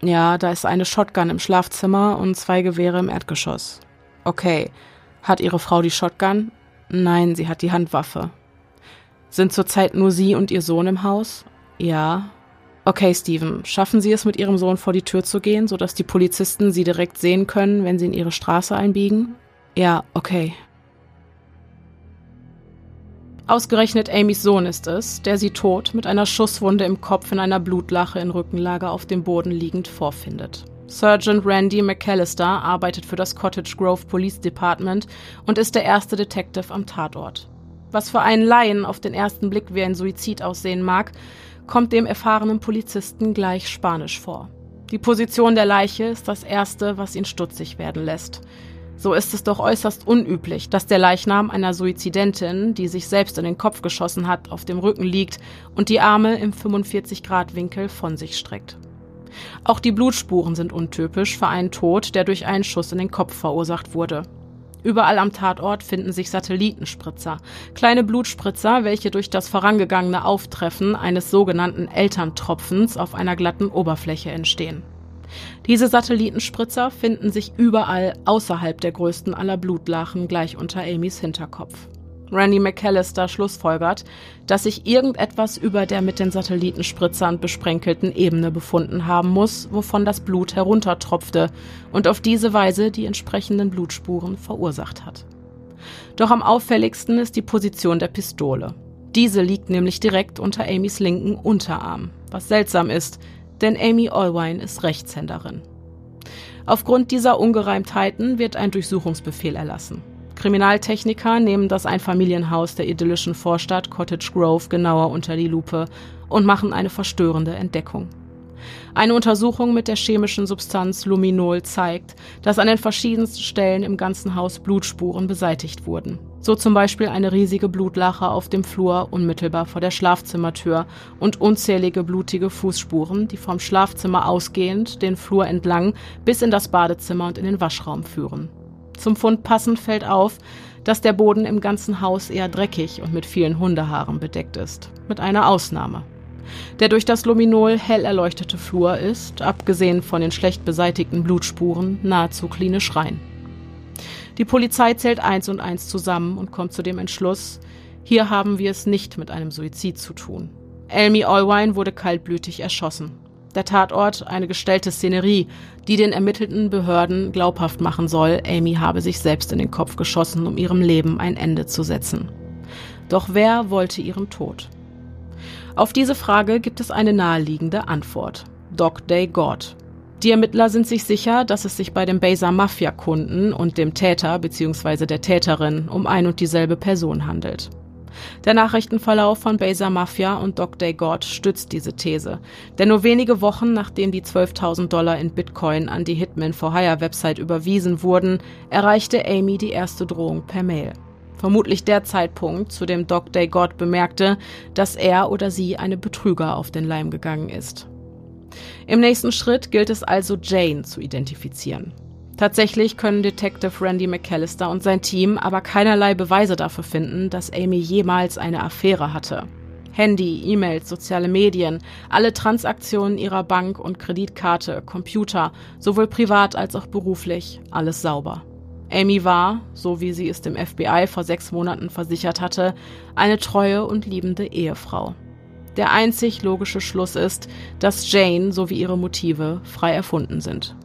Ja, da ist eine Shotgun im Schlafzimmer und zwei Gewehre im Erdgeschoss. Okay. Hat ihre Frau die Shotgun? Nein, sie hat die Handwaffe. Sind zurzeit nur sie und ihr Sohn im Haus? Ja. Okay, Steven, schaffen Sie es mit Ihrem Sohn vor die Tür zu gehen, sodass die Polizisten Sie direkt sehen können, wenn Sie in Ihre Straße einbiegen? Ja, okay. Ausgerechnet Amys Sohn ist es, der sie tot mit einer Schusswunde im Kopf in einer Blutlache in Rückenlage auf dem Boden liegend vorfindet. Sergeant Randy McAllister arbeitet für das Cottage Grove Police Department und ist der erste Detective am Tatort. Was für einen Laien auf den ersten Blick wie ein Suizid aussehen mag, kommt dem erfahrenen Polizisten gleich spanisch vor. Die Position der Leiche ist das Erste, was ihn stutzig werden lässt. So ist es doch äußerst unüblich, dass der Leichnam einer Suizidentin, die sich selbst in den Kopf geschossen hat, auf dem Rücken liegt und die Arme im 45-Grad-Winkel von sich streckt. Auch die Blutspuren sind untypisch für einen Tod, der durch einen Schuss in den Kopf verursacht wurde. Überall am Tatort finden sich Satellitenspritzer, kleine Blutspritzer, welche durch das vorangegangene Auftreffen eines sogenannten Elterntropfens auf einer glatten Oberfläche entstehen. Diese Satellitenspritzer finden sich überall außerhalb der größten aller Blutlachen gleich unter Amys Hinterkopf. Randy McAllister schlussfolgert, dass sich irgendetwas über der mit den Satellitenspritzern besprenkelten Ebene befunden haben muss, wovon das Blut heruntertropfte und auf diese Weise die entsprechenden Blutspuren verursacht hat. Doch am auffälligsten ist die Position der Pistole. Diese liegt nämlich direkt unter Amys linken Unterarm, was seltsam ist, denn Amy Allwine ist Rechtshänderin. Aufgrund dieser Ungereimtheiten wird ein Durchsuchungsbefehl erlassen. Kriminaltechniker nehmen das Einfamilienhaus der idyllischen Vorstadt Cottage Grove genauer unter die Lupe und machen eine verstörende Entdeckung. Eine Untersuchung mit der chemischen Substanz Luminol zeigt, dass an den verschiedensten Stellen im ganzen Haus Blutspuren beseitigt wurden. So zum Beispiel eine riesige Blutlache auf dem Flur unmittelbar vor der Schlafzimmertür und unzählige blutige Fußspuren, die vom Schlafzimmer ausgehend den Flur entlang bis in das Badezimmer und in den Waschraum führen. Zum Fund passend fällt auf, dass der Boden im ganzen Haus eher dreckig und mit vielen Hundehaaren bedeckt ist, mit einer Ausnahme. Der durch das Luminol hell erleuchtete Flur ist, abgesehen von den schlecht beseitigten Blutspuren, nahezu klinisch rein. Die Polizei zählt eins und eins zusammen und kommt zu dem Entschluss, hier haben wir es nicht mit einem Suizid zu tun. Amy Allwine wurde kaltblütig erschossen. Der Tatort eine gestellte Szenerie, die den ermittelten Behörden glaubhaft machen soll, Amy habe sich selbst in den Kopf geschossen, um ihrem Leben ein Ende zu setzen. Doch wer wollte ihren Tod? Auf diese Frage gibt es eine naheliegende Antwort. Doc Day God. Die Ermittler sind sich sicher, dass es sich bei dem Baser Mafia-Kunden und dem Täter bzw. der Täterin um ein und dieselbe Person handelt. Der Nachrichtenverlauf von Baser Mafia und Doc Day God stützt diese These. Denn nur wenige Wochen nachdem die 12.000 Dollar in Bitcoin an die Hitman for Hire Website überwiesen wurden, erreichte Amy die erste Drohung per Mail. Vermutlich der Zeitpunkt, zu dem Doc Day God bemerkte, dass er oder sie eine Betrüger auf den Leim gegangen ist. Im nächsten Schritt gilt es also, Jane zu identifizieren. Tatsächlich können Detective Randy McAllister und sein Team aber keinerlei Beweise dafür finden, dass Amy jemals eine Affäre hatte. Handy, E-Mails, soziale Medien, alle Transaktionen ihrer Bank und Kreditkarte, Computer, sowohl privat als auch beruflich, alles sauber. Amy war, so wie sie es dem FBI vor sechs Monaten versichert hatte, eine treue und liebende Ehefrau. Der einzig logische Schluss ist, dass Jane sowie ihre Motive frei erfunden sind.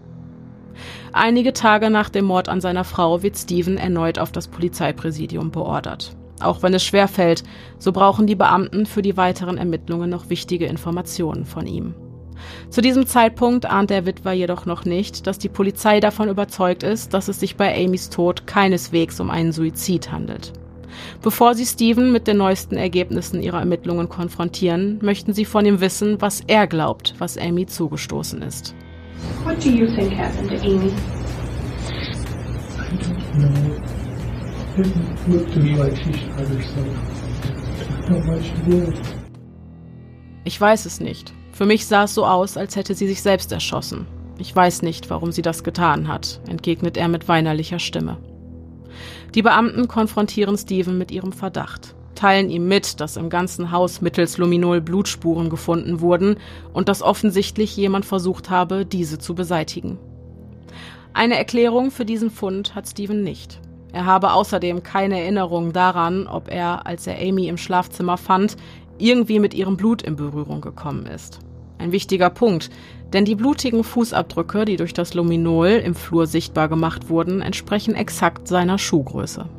Einige Tage nach dem Mord an seiner Frau wird Stephen erneut auf das Polizeipräsidium beordert. Auch wenn es schwerfällt, so brauchen die Beamten für die weiteren Ermittlungen noch wichtige Informationen von ihm. Zu diesem Zeitpunkt ahnt der Witwer jedoch noch nicht, dass die Polizei davon überzeugt ist, dass es sich bei Amys Tod keineswegs um einen Suizid handelt. Bevor sie Steven mit den neuesten Ergebnissen ihrer Ermittlungen konfrontieren, möchten sie von ihm wissen, was er glaubt, was Amy zugestoßen ist. What do you think happened to Amy? I don't know. It looked to me like she shot herself. Not much wood. Ich weiß es nicht. Für mich sah es so aus, als hätte sie sich selbst erschossen. Ich weiß nicht, warum sie das getan hat, entgegnet er mit weinerlicher Stimme. Die Beamten konfrontieren Steven mit ihrem Verdacht, teilen ihm mit, dass im ganzen Haus mittels Luminol Blutspuren gefunden wurden und dass offensichtlich jemand versucht habe, diese zu beseitigen. Eine Erklärung für diesen Fund hat Steven nicht. Er habe außerdem keine Erinnerung daran, ob er, als er Amy im Schlafzimmer fand, irgendwie mit ihrem Blut in Berührung gekommen ist. Ein wichtiger Punkt, denn die blutigen Fußabdrücke, die durch das Luminol im Flur sichtbar gemacht wurden, entsprechen exakt seiner Schuhgröße.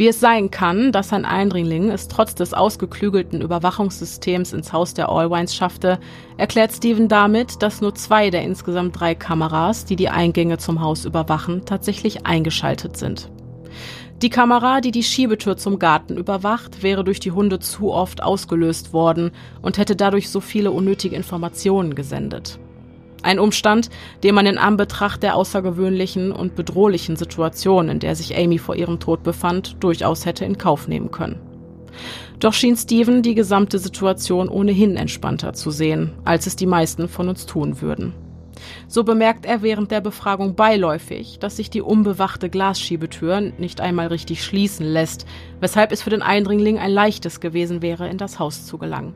Wie es sein kann, dass ein Eindringling es trotz des ausgeklügelten Überwachungssystems ins Haus der Allwines schaffte, erklärt Steven damit, dass nur zwei der insgesamt drei Kameras, die die Eingänge zum Haus überwachen, tatsächlich eingeschaltet sind. Die Kamera, die die Schiebetür zum Garten überwacht, wäre durch die Hunde zu oft ausgelöst worden und hätte dadurch so viele unnötige Informationen gesendet. Ein Umstand, den man in Anbetracht der außergewöhnlichen und bedrohlichen Situation, in der sich Amy vor ihrem Tod befand, durchaus hätte in Kauf nehmen können. Doch schien Steven die gesamte Situation ohnehin entspannter zu sehen, als es die meisten von uns tun würden. So bemerkt er während der Befragung beiläufig, dass sich die unbewachte Glasschiebetür nicht einmal richtig schließen lässt, weshalb es für den Eindringling ein leichtes gewesen wäre, in das Haus zu gelangen.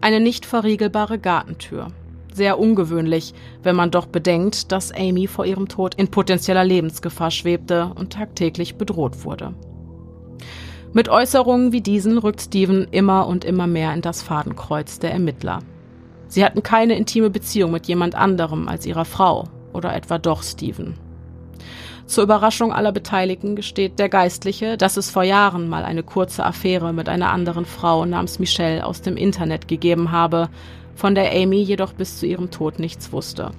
Eine nicht verriegelbare Gartentür. Sehr ungewöhnlich, wenn man doch bedenkt, dass Amy vor ihrem Tod in potenzieller Lebensgefahr schwebte und tagtäglich bedroht wurde. Mit Äußerungen wie diesen rückt Steven immer und immer mehr in das Fadenkreuz der Ermittler. Sie hatten keine intime Beziehung mit jemand anderem als ihrer Frau oder etwa doch Stephen. Zur Überraschung aller Beteiligten gesteht der Geistliche, dass es vor Jahren mal eine kurze Affäre mit einer anderen Frau namens Michelle aus dem Internet gegeben habe, von der Amy jedoch bis zu ihrem Tod nichts wusste.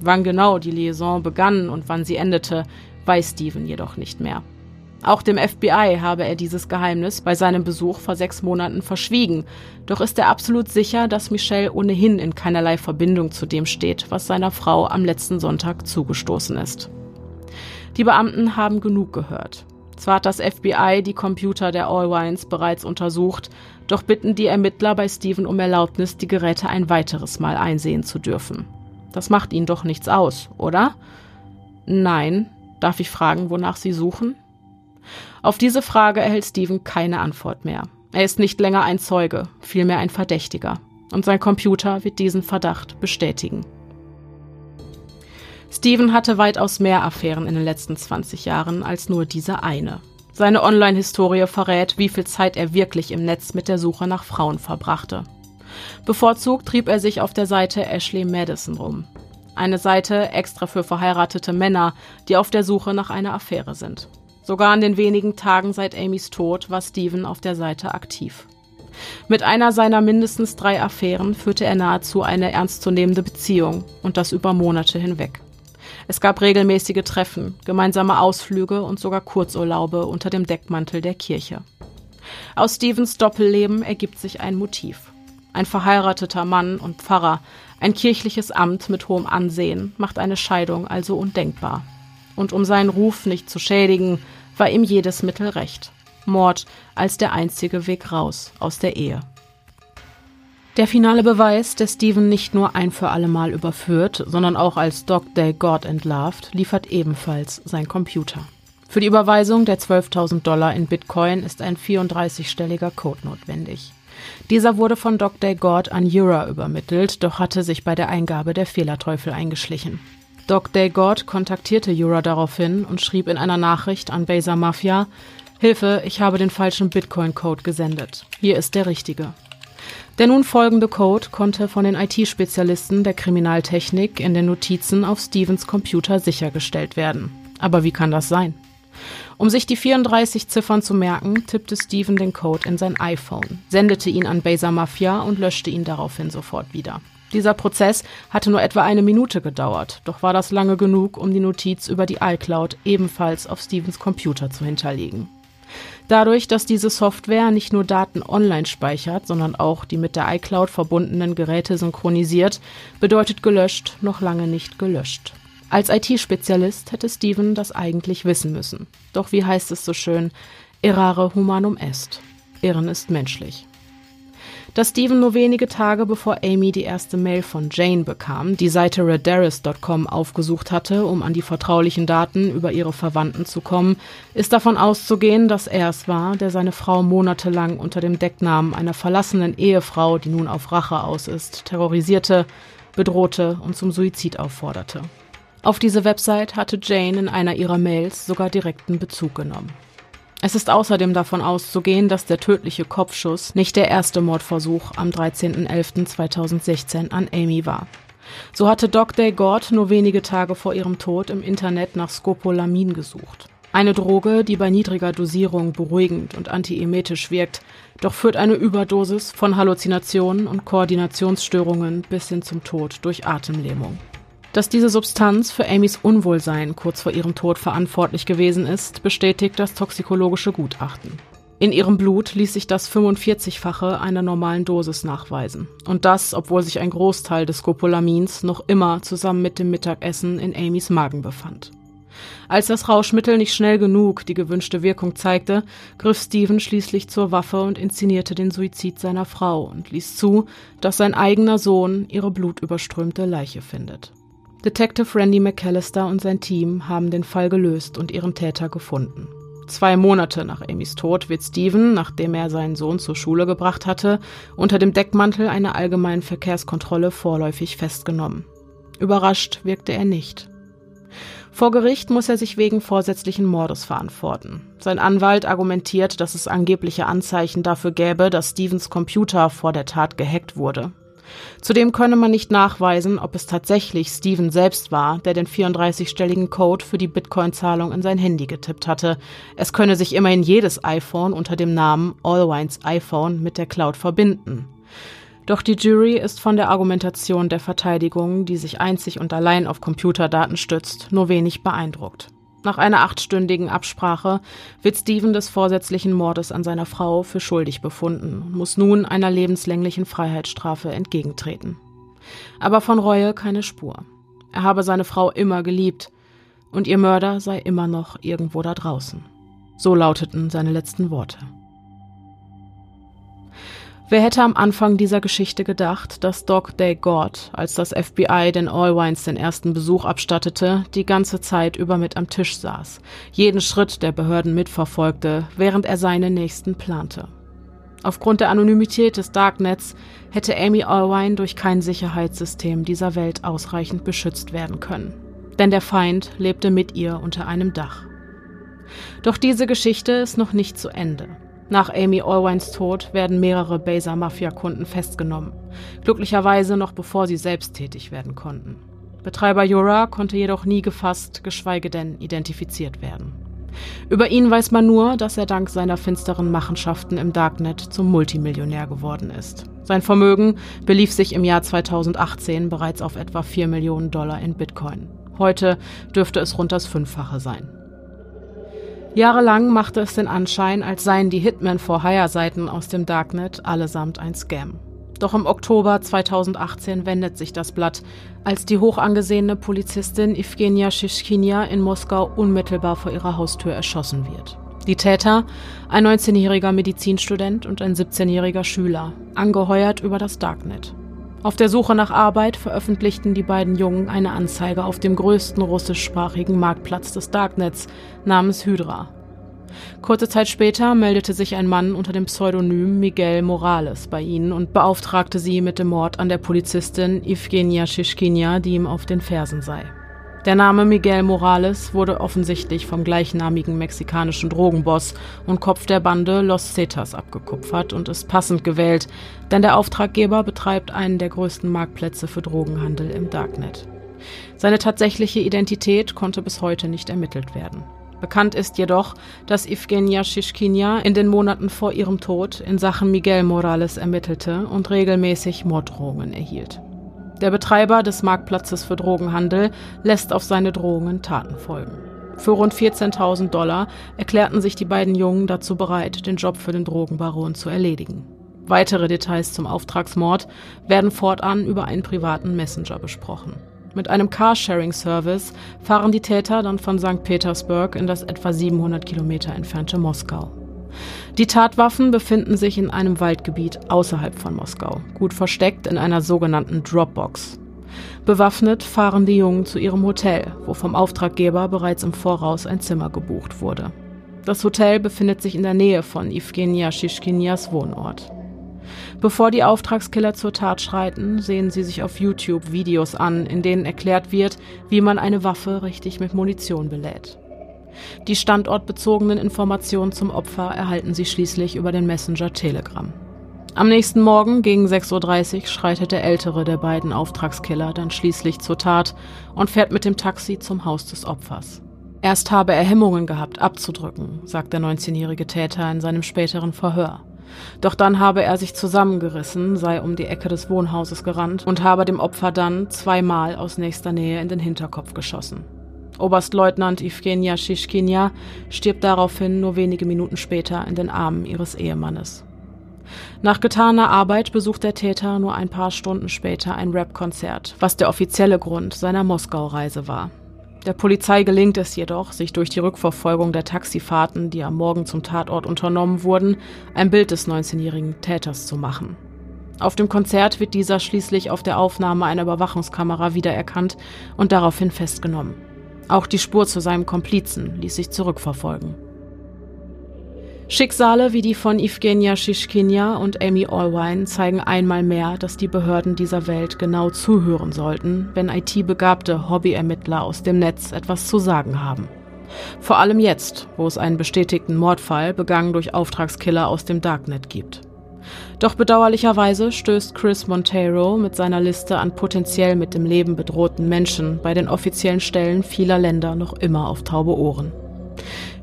Wann genau die Liaison begann und wann sie endete, weiß Stephen jedoch nicht mehr. Auch dem FBI habe er dieses Geheimnis bei seinem Besuch vor sechs Monaten verschwiegen, doch ist er absolut sicher, dass Michelle ohnehin in keinerlei Verbindung zu dem steht, was seiner Frau am letzten Sonntag zugestoßen ist. Die Beamten haben genug gehört. Zwar hat das FBI die Computer der Allwines bereits untersucht, doch bitten die Ermittler bei Steven um Erlaubnis, die Geräte ein weiteres Mal einsehen zu dürfen. Das macht ihnen doch nichts aus, oder? Nein. Darf ich fragen, wonach sie suchen? Auf diese Frage erhält Steven keine Antwort mehr. Er ist nicht länger ein Zeuge, vielmehr ein Verdächtiger. Und sein Computer wird diesen Verdacht bestätigen. Steven hatte weitaus mehr Affären in den letzten 20 Jahren als nur diese eine. Seine Online-Historie verrät, wie viel Zeit er wirklich im Netz mit der Suche nach Frauen verbrachte. Bevorzugt trieb er sich auf der Seite Ashley Madison rum. Eine Seite extra für verheiratete Männer, die auf der Suche nach einer Affäre sind. Sogar in den wenigen Tagen seit Amys Tod war Steven auf der Seite aktiv. Mit einer seiner mindestens drei Affären führte er nahezu eine ernstzunehmende Beziehung und das über Monate hinweg. Es gab regelmäßige Treffen, gemeinsame Ausflüge und sogar Kurzurlaube unter dem Deckmantel der Kirche. Aus Stevens Doppelleben ergibt sich ein Motiv. Ein verheirateter Mann und Pfarrer, ein kirchliches Amt mit hohem Ansehen, macht eine Scheidung also undenkbar. Und um seinen Ruf nicht zu schädigen, war ihm jedes Mittel recht. Mord als der einzige Weg raus aus der Ehe. Der finale Beweis, der Steven nicht nur ein für alle Mal überführt, sondern auch als Dog Day God entlarvt, liefert ebenfalls sein Computer. Für die Überweisung der 12.000 Dollar in Bitcoin ist ein 34-stelliger Code notwendig. Dieser wurde von Dr. God an Jura übermittelt, doch hatte sich bei der Eingabe der Fehlerteufel eingeschlichen. Dr. God kontaktierte Jura daraufhin und schrieb in einer Nachricht an Beza Mafia, Hilfe, ich habe den falschen Bitcoin-Code gesendet. Hier ist der richtige. Der nun folgende Code konnte von den IT-Spezialisten der Kriminaltechnik in den Notizen auf Stevens Computer sichergestellt werden. Aber wie kann das sein? Um sich die 34 Ziffern zu merken, tippte Steven den Code in sein iPhone, sendete ihn an Beza Mafia und löschte ihn daraufhin sofort wieder. Dieser Prozess hatte nur etwa eine Minute gedauert, doch war das lange genug, um die Notiz über die iCloud ebenfalls auf Stevens Computer zu hinterlegen. Dadurch, dass diese Software nicht nur Daten online speichert, sondern auch die mit der iCloud verbundenen Geräte synchronisiert, bedeutet gelöscht noch lange nicht gelöscht. Als IT-Spezialist hätte Steven das eigentlich wissen müssen. Doch wie heißt es so schön, errare humanum est. Irren ist menschlich dass Steven nur wenige Tage bevor Amy die erste Mail von Jane bekam, die Seite redaris.com aufgesucht hatte, um an die vertraulichen Daten über ihre Verwandten zu kommen, ist davon auszugehen, dass er es war, der seine Frau monatelang unter dem Decknamen einer verlassenen Ehefrau, die nun auf Rache aus ist, terrorisierte, bedrohte und zum Suizid aufforderte. Auf diese Website hatte Jane in einer ihrer Mails sogar direkten Bezug genommen. Es ist außerdem davon auszugehen, dass der tödliche Kopfschuss nicht der erste Mordversuch am 13.11.2016 an Amy war. So hatte Doc Day Gord nur wenige Tage vor ihrem Tod im Internet nach Scopolamin gesucht. Eine Droge, die bei niedriger Dosierung beruhigend und antiemetisch wirkt, doch führt eine Überdosis von Halluzinationen und Koordinationsstörungen bis hin zum Tod durch Atemlähmung. Dass diese Substanz für Amys Unwohlsein kurz vor ihrem Tod verantwortlich gewesen ist, bestätigt das toxikologische Gutachten. In ihrem Blut ließ sich das 45-fache einer normalen Dosis nachweisen. Und das, obwohl sich ein Großteil des Scopolamins noch immer zusammen mit dem Mittagessen in Amys Magen befand. Als das Rauschmittel nicht schnell genug die gewünschte Wirkung zeigte, griff Steven schließlich zur Waffe und inszenierte den Suizid seiner Frau und ließ zu, dass sein eigener Sohn ihre blutüberströmte Leiche findet. Detective Randy McAllister und sein Team haben den Fall gelöst und ihren Täter gefunden. Zwei Monate nach Amys Tod wird Steven, nachdem er seinen Sohn zur Schule gebracht hatte, unter dem Deckmantel einer allgemeinen Verkehrskontrolle vorläufig festgenommen. Überrascht wirkte er nicht. Vor Gericht muss er sich wegen vorsätzlichen Mordes verantworten. Sein Anwalt argumentiert, dass es angebliche Anzeichen dafür gäbe, dass Stevens Computer vor der Tat gehackt wurde. Zudem könne man nicht nachweisen, ob es tatsächlich Steven selbst war, der den 34-stelligen Code für die Bitcoin-Zahlung in sein Handy getippt hatte. Es könne sich immerhin jedes iPhone unter dem Namen Allwines iPhone mit der Cloud verbinden. Doch die Jury ist von der Argumentation der Verteidigung, die sich einzig und allein auf Computerdaten stützt, nur wenig beeindruckt. Nach einer achtstündigen Absprache wird Steven des vorsätzlichen Mordes an seiner Frau für schuldig befunden und muss nun einer lebenslänglichen Freiheitsstrafe entgegentreten. Aber von Reue keine Spur. Er habe seine Frau immer geliebt und ihr Mörder sei immer noch irgendwo da draußen. So lauteten seine letzten Worte. Wer hätte am Anfang dieser Geschichte gedacht, dass Doc Day God, als das FBI den Allwines den ersten Besuch abstattete, die ganze Zeit über mit am Tisch saß, jeden Schritt der Behörden mitverfolgte, während er seine nächsten plante. Aufgrund der Anonymität des Darknets hätte Amy Allwine durch kein Sicherheitssystem dieser Welt ausreichend beschützt werden können. Denn der Feind lebte mit ihr unter einem Dach. Doch diese Geschichte ist noch nicht zu Ende. Nach Amy Allwines Tod werden mehrere Baser-Mafia-Kunden festgenommen. Glücklicherweise noch bevor sie selbst tätig werden konnten. Betreiber Yura konnte jedoch nie gefasst, geschweige denn identifiziert werden. Über ihn weiß man nur, dass er dank seiner finsteren Machenschaften im Darknet zum Multimillionär geworden ist. Sein Vermögen belief sich im Jahr 2018 bereits auf etwa 4 Millionen Dollar in Bitcoin. Heute dürfte es rund das Fünffache sein. Jahrelang machte es den Anschein, als seien die Hitman-for-Hire-Seiten aus dem Darknet allesamt ein Scam. Doch im Oktober 2018 wendet sich das Blatt, als die hoch angesehene Polizistin Evgenia Shishkinia in Moskau unmittelbar vor ihrer Haustür erschossen wird. Die Täter, ein 19-jähriger Medizinstudent und ein 17-jähriger Schüler, angeheuert über das Darknet. Auf der Suche nach Arbeit veröffentlichten die beiden Jungen eine Anzeige auf dem größten russischsprachigen Marktplatz des Darknets namens Hydra. Kurze Zeit später meldete sich ein Mann unter dem Pseudonym Miguel Morales bei ihnen und beauftragte sie mit dem Mord an der Polizistin Evgenia Shishkinia, die ihm auf den Fersen sei. Der Name Miguel Morales wurde offensichtlich vom gleichnamigen mexikanischen Drogenboss und Kopf der Bande Los Zetas abgekupfert und ist passend gewählt, denn der Auftraggeber betreibt einen der größten Marktplätze für Drogenhandel im Darknet. Seine tatsächliche Identität konnte bis heute nicht ermittelt werden. Bekannt ist jedoch, dass Evgenia Shishkinia in den Monaten vor ihrem Tod in Sachen Miguel Morales ermittelte und regelmäßig Morddrohungen erhielt. Der Betreiber des Marktplatzes für Drogenhandel lässt auf seine Drohungen Taten folgen. Für rund 14.000 Dollar erklärten sich die beiden Jungen dazu bereit, den Job für den Drogenbaron zu erledigen. Weitere Details zum Auftragsmord werden fortan über einen privaten Messenger besprochen. Mit einem Carsharing-Service fahren die Täter dann von St. Petersburg in das etwa 700 Kilometer entfernte Moskau. Die Tatwaffen befinden sich in einem Waldgebiet außerhalb von Moskau, gut versteckt in einer sogenannten Dropbox. Bewaffnet fahren die Jungen zu ihrem Hotel, wo vom Auftraggeber bereits im Voraus ein Zimmer gebucht wurde. Das Hotel befindet sich in der Nähe von Evgenia Shishkinias Wohnort. Bevor die Auftragskiller zur Tat schreiten, sehen sie sich auf YouTube Videos an, in denen erklärt wird, wie man eine Waffe richtig mit Munition belädt. Die standortbezogenen Informationen zum Opfer erhalten sie schließlich über den Messenger Telegram. Am nächsten Morgen gegen 6.30 Uhr schreitet der ältere der beiden Auftragskiller dann schließlich zur Tat und fährt mit dem Taxi zum Haus des Opfers. Erst habe er Hemmungen gehabt, abzudrücken, sagt der 19-jährige Täter in seinem späteren Verhör. Doch dann habe er sich zusammengerissen, sei um die Ecke des Wohnhauses gerannt und habe dem Opfer dann zweimal aus nächster Nähe in den Hinterkopf geschossen. Oberstleutnant Evgenia Shishkinia stirbt daraufhin nur wenige Minuten später in den Armen ihres Ehemannes. Nach getaner Arbeit besucht der Täter nur ein paar Stunden später ein Rap-Konzert, was der offizielle Grund seiner Moskau-Reise war. Der Polizei gelingt es jedoch, sich durch die Rückverfolgung der Taxifahrten, die am Morgen zum Tatort unternommen wurden, ein Bild des 19-jährigen Täters zu machen. Auf dem Konzert wird dieser schließlich auf der Aufnahme einer Überwachungskamera wiedererkannt und daraufhin festgenommen. Auch die Spur zu seinem Komplizen ließ sich zurückverfolgen. Schicksale wie die von Evgenia Shishkinia und Amy Allwine zeigen einmal mehr, dass die Behörden dieser Welt genau zuhören sollten, wenn IT-begabte Hobbyermittler aus dem Netz etwas zu sagen haben. Vor allem jetzt, wo es einen bestätigten Mordfall begangen durch Auftragskiller aus dem Darknet gibt. Doch bedauerlicherweise stößt Chris Monteiro mit seiner Liste an potenziell mit dem Leben bedrohten Menschen bei den offiziellen Stellen vieler Länder noch immer auf taube Ohren.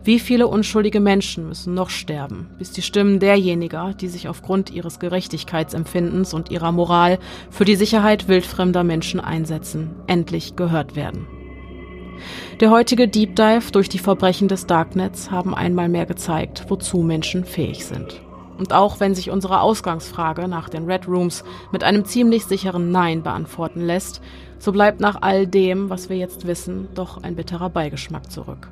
Wie viele unschuldige Menschen müssen noch sterben, bis die Stimmen derjenigen, die sich aufgrund ihres Gerechtigkeitsempfindens und ihrer Moral für die Sicherheit wildfremder Menschen einsetzen, endlich gehört werden? Der heutige Deep Dive durch die Verbrechen des Darknets haben einmal mehr gezeigt, wozu Menschen fähig sind. Und auch wenn sich unsere Ausgangsfrage nach den Red Rooms mit einem ziemlich sicheren Nein beantworten lässt, so bleibt nach all dem, was wir jetzt wissen, doch ein bitterer Beigeschmack zurück.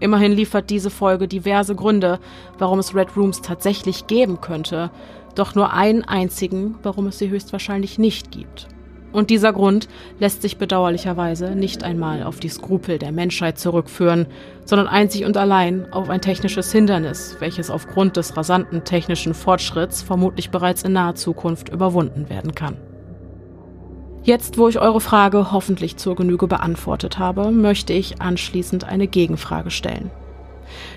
Immerhin liefert diese Folge diverse Gründe, warum es Red Rooms tatsächlich geben könnte, doch nur einen einzigen, warum es sie höchstwahrscheinlich nicht gibt. Und dieser Grund lässt sich bedauerlicherweise nicht einmal auf die Skrupel der Menschheit zurückführen, sondern einzig und allein auf ein technisches Hindernis, welches aufgrund des rasanten technischen Fortschritts vermutlich bereits in naher Zukunft überwunden werden kann. Jetzt, wo ich eure Frage hoffentlich zur Genüge beantwortet habe, möchte ich anschließend eine Gegenfrage stellen.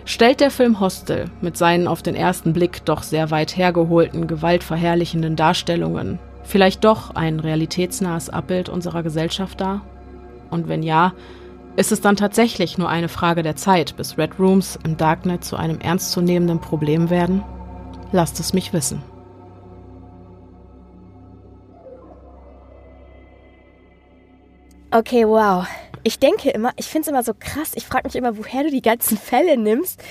Stellt der Film Hostel mit seinen auf den ersten Blick doch sehr weit hergeholten, gewaltverherrlichenden Darstellungen vielleicht doch ein realitätsnahes Abbild unserer Gesellschaft dar? Und wenn ja, ist es dann tatsächlich nur eine Frage der Zeit, bis Red Rooms im Darknet zu einem ernstzunehmenden Problem werden? Lasst es mich wissen. Okay, wow. Ich denke immer, ich finde es immer so krass. Ich frage mich immer, woher du die ganzen Fälle nimmst,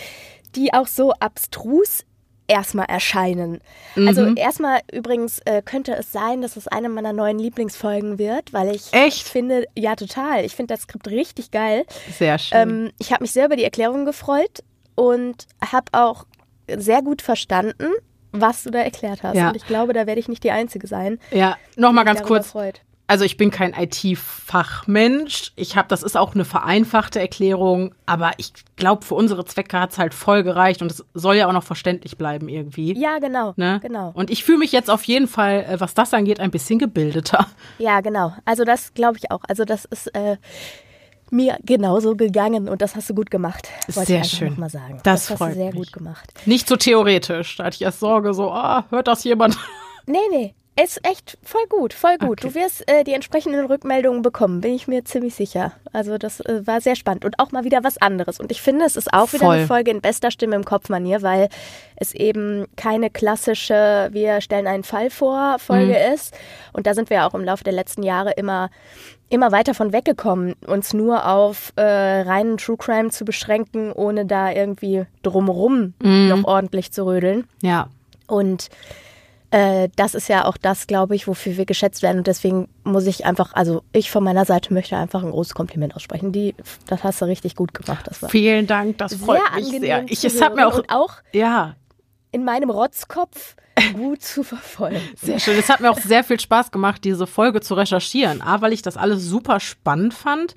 die auch so abstrus erstmal erscheinen. Also Mhm. erstmal übrigens äh, könnte es sein, dass es eine meiner neuen Lieblingsfolgen wird, weil ich Echt? finde, ja total, ich finde das Skript richtig geil. Sehr schön. Ähm, ich habe mich sehr über die Erklärung gefreut und habe auch sehr gut verstanden, was du da erklärt hast. Ja. Und ich glaube, da werde ich nicht die Einzige sein. ja, nochmal ganz kurz. Freut. Also ich bin kein IT-Fachmensch. Ich habe, das ist auch eine vereinfachte Erklärung, aber ich glaube, für unsere Zwecke hat es halt voll gereicht und es soll ja auch noch verständlich bleiben irgendwie. Ja, genau. Ne? Genau. Und ich fühle mich jetzt auf jeden Fall, äh, was das angeht, ein bisschen gebildeter. Ja, genau. Also das glaube ich auch. Also das ist äh, mir genauso gegangen und das hast du gut gemacht. Sehr schön. Mal sagen. Das das hast freut du sehr mich. gut gemacht. Nicht so theoretisch. Da hatte ich erst Sorge, so, ah, hört das jemand? Nee, nee. Ist echt voll gut, voll gut. Okay. Du wirst äh, die entsprechenden Rückmeldungen bekommen, bin ich mir ziemlich sicher. Also das äh, war sehr spannend und auch mal wieder was anderes. Und ich finde, es ist auch wieder Voll. eine Folge in bester Stimme im Kopf-Manier, weil es eben keine klassische, wir stellen einen Fall vor, Folge Mhm. ist. Und da sind wir auch im Laufe der letzten Jahre immer immer weiter von weggekommen, uns nur auf äh, reinen True Crime zu beschränken, ohne da irgendwie drumrum Mhm. noch ordentlich zu rödeln. Ja. Und äh, das ist ja auch das, glaube ich, wofür wir geschätzt werden. Und deswegen muss ich einfach, also ich von meiner Seite möchte einfach ein großes Kompliment aussprechen. Die, das hast du richtig gut gemacht. Das war Vielen Dank, das freut sehr mich sehr. Ich, es hat mir auch, auch ja, in meinem Rotzkopf gut zu verfolgen. Sehr schön. Es hat mir auch sehr viel Spaß gemacht, diese Folge zu recherchieren. A, weil ich das alles super spannend fand.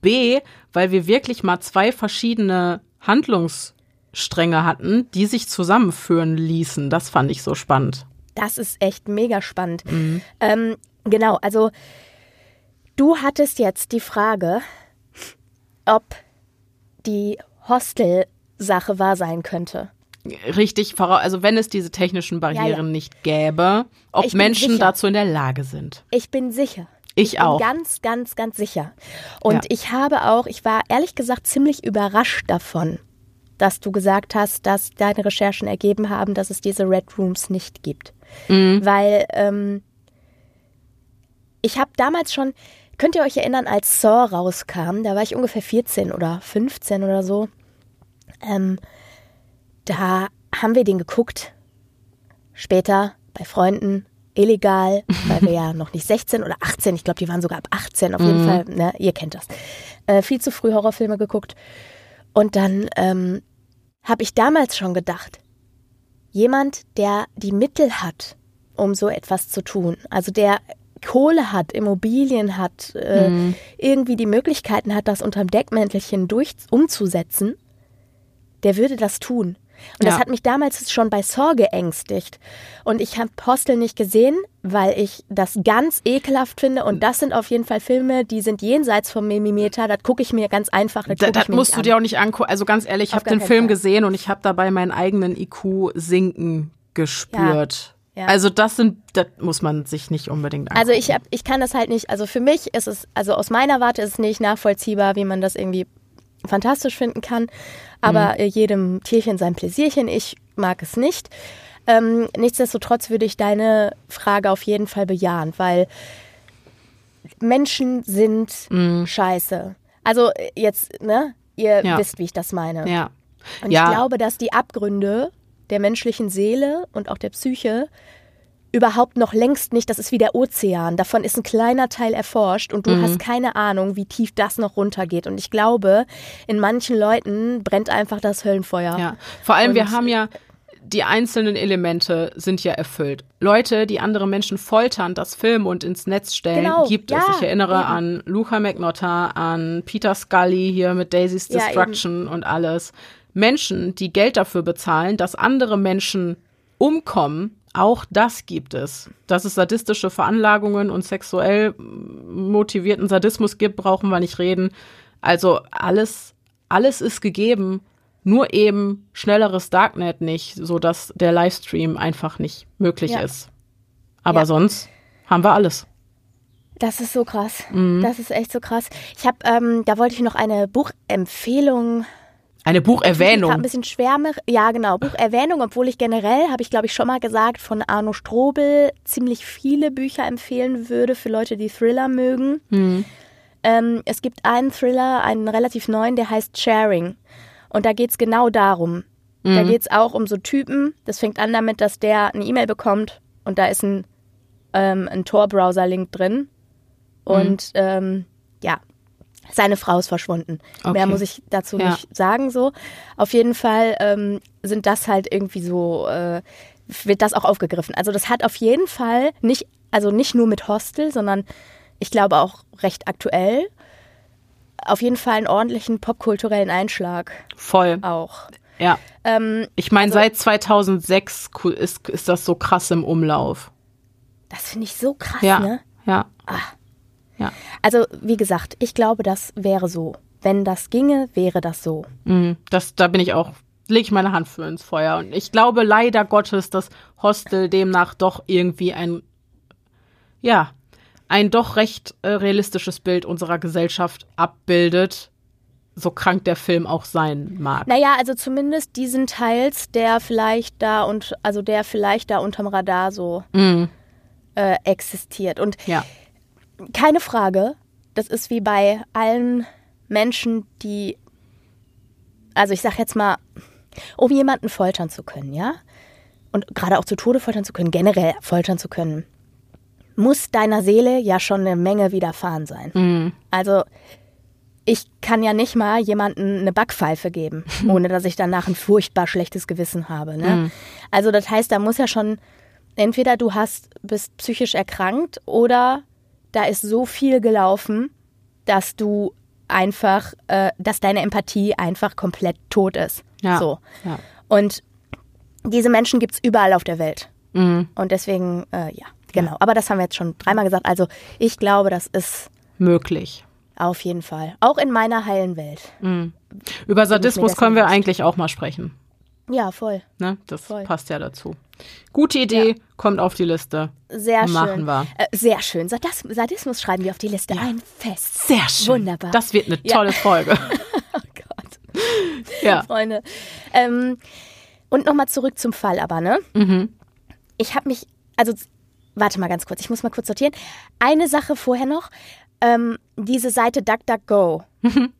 B, weil wir wirklich mal zwei verschiedene Handlungsstränge hatten, die sich zusammenführen ließen. Das fand ich so spannend. Das ist echt mega spannend. Ähm, genau, also du hattest jetzt die Frage, ob die Hostel-Sache wahr sein könnte. Richtig, also wenn es diese technischen Barrieren Ja, ja. nicht gäbe, ob Ich Menschen dazu in der Lage sind. Ich bin sicher. Ich bin auch. Ganz, ganz, ganz sicher. Und Ja. ich habe auch, ich war ehrlich gesagt ziemlich überrascht davon, dass du gesagt hast, dass deine Recherchen ergeben haben, dass es diese Red Rooms nicht gibt. Mhm. Weil ähm, ich habe damals schon, könnt ihr euch erinnern, als Saw rauskam, da war ich ungefähr 14 oder 15 oder so. Ähm, da haben wir den geguckt. Später bei Freunden, illegal, weil wir ja noch nicht 16 oder 18, ich glaube, die waren sogar ab 18 auf jeden Fall, ne, ihr kennt das. Äh, viel zu früh Horrorfilme geguckt. Und dann ähm, habe ich damals schon gedacht, jemand, der die Mittel hat, um so etwas zu tun, also der Kohle hat, Immobilien hat, äh, irgendwie die Möglichkeiten hat, das unterm Deckmäntelchen durch umzusetzen, der würde das tun. Und das Ja. hat mich damals schon bei Saw geängstigt. Und ich habe Hostel nicht gesehen, weil ich das ganz ekelhaft finde. Und das sind auf jeden Fall Filme, die sind jenseits vom Mimimeter. Das gucke ich mir ganz einfach. Das, Da, das musst du an. dir auch nicht angucken. Also ganz ehrlich, ich habe den Film Fall. gesehen und ich habe dabei meinen eigenen IQ sinken gespürt. Ja. Also das sind, das muss man sich nicht unbedingt angucken. Also ich, hab, ich kann das halt nicht, also für mich ist es, also aus meiner Warte ist es nicht nachvollziehbar, wie man das irgendwie fantastisch finden kann. Aber Mhm. äh, jedem Tierchen sein Pläsierchen, ich mag es nicht. Ähm, nichtsdestotrotz würde ich deine Frage auf jeden Fall bejahen, weil Menschen sind scheiße. Also äh, jetzt, ne, ihr Mhm. Ja. wisst, wie ich das meine. ja. Und ja. ich glaube, dass die Abgründe der menschlichen Seele und auch der Psyche überhaupt noch längst nicht, das ist wie der Ozean, davon ist ein kleiner Teil erforscht und du Mhm. hast keine Ahnung, wie tief das noch runtergeht. Und ich glaube, in manchen Leuten brennt einfach das Höllenfeuer. Ja, vor allem, wir Und- haben ja, die einzelnen Elemente sind ja erfüllt. Leute, die andere Menschen foltern, das filmen und ins Netz stellen, Genau, gibt es. ja, Ich erinnere eben. an Luca McNotta, an Peter Scully hier mit Daisy's Ja, Destruction und alles. Menschen, die Geld dafür bezahlen, dass andere Menschen umkommen, auch das gibt es. Dass es sadistische Veranlagungen und sexuell motivierten Sadismus gibt, brauchen wir nicht reden. Also alles, alles ist gegeben Nur eben schnelleres Darknet nicht, sodass der Livestream einfach nicht möglich Ja. ist. Aber Ja. sonst haben wir alles. Das ist so krass. Mhm. Das ist echt so krass. Ich habe, ähm, da wollte ich noch eine Buchempfehlung Eine Ich gerade ein Bucherwähnung. bisschen schwärmer. Ja, genau. Bucherwähnung, obwohl ich generell, habe ich glaube ich schon mal gesagt, von Arno Strobel ziemlich viele Bücher empfehlen würde für Leute, die Thriller mögen. Hm. Ähm, es gibt einen Thriller, einen relativ neuen, der heißt Sharing. Und da geht es genau darum. Da geht es auch um so Typen. Das fängt an damit, dass der eine E-Mail bekommt und da ist ein, ähm, ein Tor-Browser-Link drin. Und ähm, ja, seine Frau ist verschwunden. Okay. Mehr muss ich dazu Ja. nicht sagen. So, auf jeden Fall ähm, sind das halt irgendwie so äh, wird das auch aufgegriffen. Also das hat auf jeden Fall nicht, also nicht nur mit Hostel, sondern ich glaube auch recht aktuell auf jeden Fall einen ordentlichen popkulturellen Einschlag Voll. auch. Ja. Ähm, Ich meine, seit 2006 ku- ist, ist das so krass im Umlauf. das finde ich so krass, Ja. ne? Ja. Ja. Also wie gesagt, ich glaube, das wäre so. Wenn das ginge, wäre das so. Mhm. Das, da bin ich auch, lege ich meine Hand für ins Feuer. Und ich glaube leider Gottes, dass Hostel demnach doch irgendwie ein, ja, ein doch recht äh, realistisches Bild unserer Gesellschaft abbildet, so krank der Film auch sein mag. Naja, also zumindest diesen Teils, der vielleicht da und also der vielleicht da unterm Radar so Mhm. äh, existiert. Und Ja. Keine Frage, das ist wie bei allen Menschen, die, also ich sag jetzt mal, um jemanden foltern zu können, ja, und gerade auch zu Tode foltern zu können, generell foltern zu können, muss deiner Seele ja schon eine Menge widerfahren sein. Also ich kann ja nicht mal jemanden eine Backpfeife geben, ohne dass ich danach ein furchtbar schlechtes Gewissen habe. Ne? Also das heißt, da muss ja schon entweder du hast bist psychisch erkrankt oder da ist so viel gelaufen, dass du einfach, äh, dass deine Empathie einfach komplett tot ist. Ja. So. Ja. Und diese Menschen gibt's überall auf der Welt. Mhm. Und deswegen, äh, ja, genau. Aber das haben wir jetzt schon dreimal gesagt. Also ich glaube, das ist Möglich. auf jeden Fall. Auch in meiner heilen Welt. Über Sadismus können wir eigentlich auch mal sprechen. Ja, voll. Ne? Das Voll. passt ja dazu. Gute Idee, kommt auf die Liste. Sehr schön. Machen wir. Äh, sehr schön. Sadismus schreiben wir auf die Liste ein. Fest. Sehr schön. Wunderbar. Das wird eine Ja. tolle Folge. Oh Gott, ja. Freunde. Ähm, und nochmal zurück zum Fall aber, ne? Mhm. Ich habe mich, also, warte mal ganz kurz, ich muss mal kurz sortieren. Eine Sache vorher noch. Ähm, diese Seite DuckDuckGo, Mhm.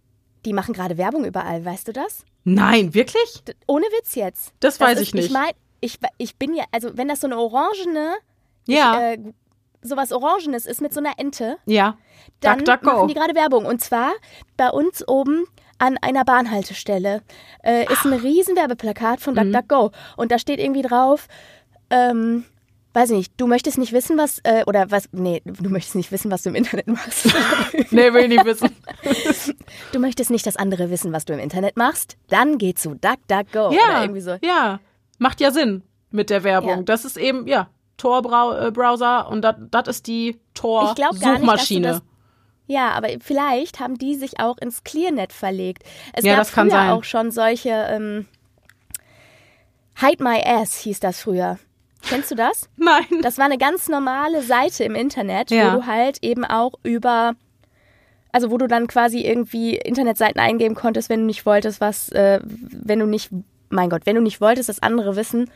die machen gerade Werbung überall, weißt du das? Nein, wirklich? D- Ohne Witz jetzt. Das weiß ist, ich nicht. Ich meine, ich, ich bin ja, also wenn das so eine orangene, Ja. äh, sowas Orangenes ist mit so einer Ente, ja. dann DuckDuckGo. machen die gerade Werbung. Und zwar bei uns oben an einer Bahnhaltestelle äh, ist ein riesen Werbeplakat von Mhm. DuckDuckGo. Und da steht irgendwie drauf, ähm, weiß ich nicht, du möchtest nicht wissen, was, äh, oder was, nee, du möchtest nicht wissen, was du im Internet machst. Nee, will ich nicht wissen. du möchtest nicht, dass andere wissen, was du im Internet machst? Dann geh zu DuckDuckGo. Oder Ja. irgendwie so. Ja. Macht ja Sinn mit der Werbung. Ja. Das ist eben, ja, Tor-Browser und das ist die Tor-Suchmaschine. das- Ja, aber vielleicht haben die sich auch ins Clearnet verlegt. Es Ja, gab das kann früher auch schon solche ähm, Hide My Ass hieß das früher. Kennst du das? Nein. Das war eine ganz normale Seite im Internet, Ja. wo du halt eben auch über also wo du dann quasi irgendwie Internetseiten eingeben konntest, wenn du nicht wolltest, was, äh, wenn du nicht, mein Gott, wenn du nicht wolltest, dass andere wissen,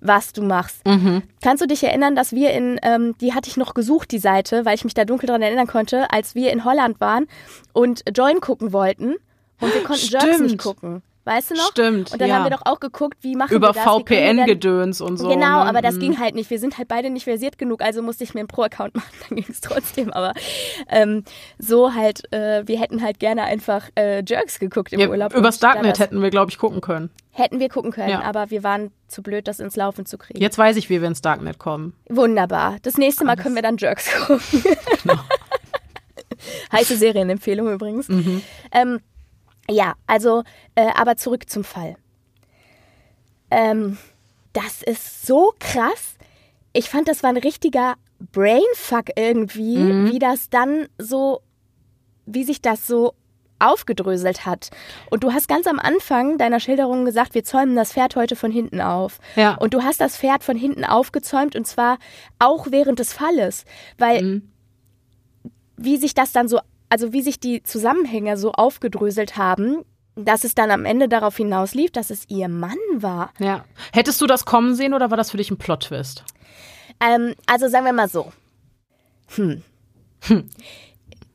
was du machst. Mhm. Kannst du dich erinnern, dass wir in, ähm, die hatte ich noch gesucht, die Seite, weil ich mich da dunkel dran erinnern konnte, als wir in Holland waren und Join gucken wollten und wir konnten Jerks Stimmt. nicht gucken. Weißt du noch? Stimmt, Und dann ja. haben wir doch auch geguckt, wie machen Über wir das? VPN-Gedöns und so. Genau, ne? aber das Mhm. ging halt nicht. Wir sind halt beide nicht versiert genug, also musste ich mir einen Pro-Account machen, dann ging es trotzdem. Aber ähm, so halt, äh, wir hätten halt gerne einfach äh, Jerks geguckt im Ja, Urlaub. da Darknet hätten wir, glaube ich, gucken können. hätten wir gucken können, Ja. aber wir waren zu blöd, das ins Laufen zu kriegen. Jetzt weiß ich, wie wir ins Darknet kommen. Wunderbar. Das nächste Mal können wir dann Jerks gucken. Genau. Heiße Serienempfehlung übrigens. Mhm. Ähm, ja, also, äh, aber zurück zum Fall. Ähm, das ist so krass. Ich fand, das war ein richtiger Brainfuck irgendwie, Mhm. wie das dann so, wie sich das so aufgedröselt hat. Und du hast ganz am Anfang deiner Schilderung gesagt, wir zäumen das Pferd heute von hinten auf. Ja. Und du hast das Pferd von hinten aufgezäumt und zwar auch während des Falles, weil Mhm. wie sich das dann so, also wie sich die Zusammenhänge so aufgedröselt haben, dass es dann am Ende darauf hinauslief, dass es ihr Mann war. Ja. Hättest du das kommen sehen oder war das für dich ein Plot-Twist? Ähm, also sagen wir mal so. Hm.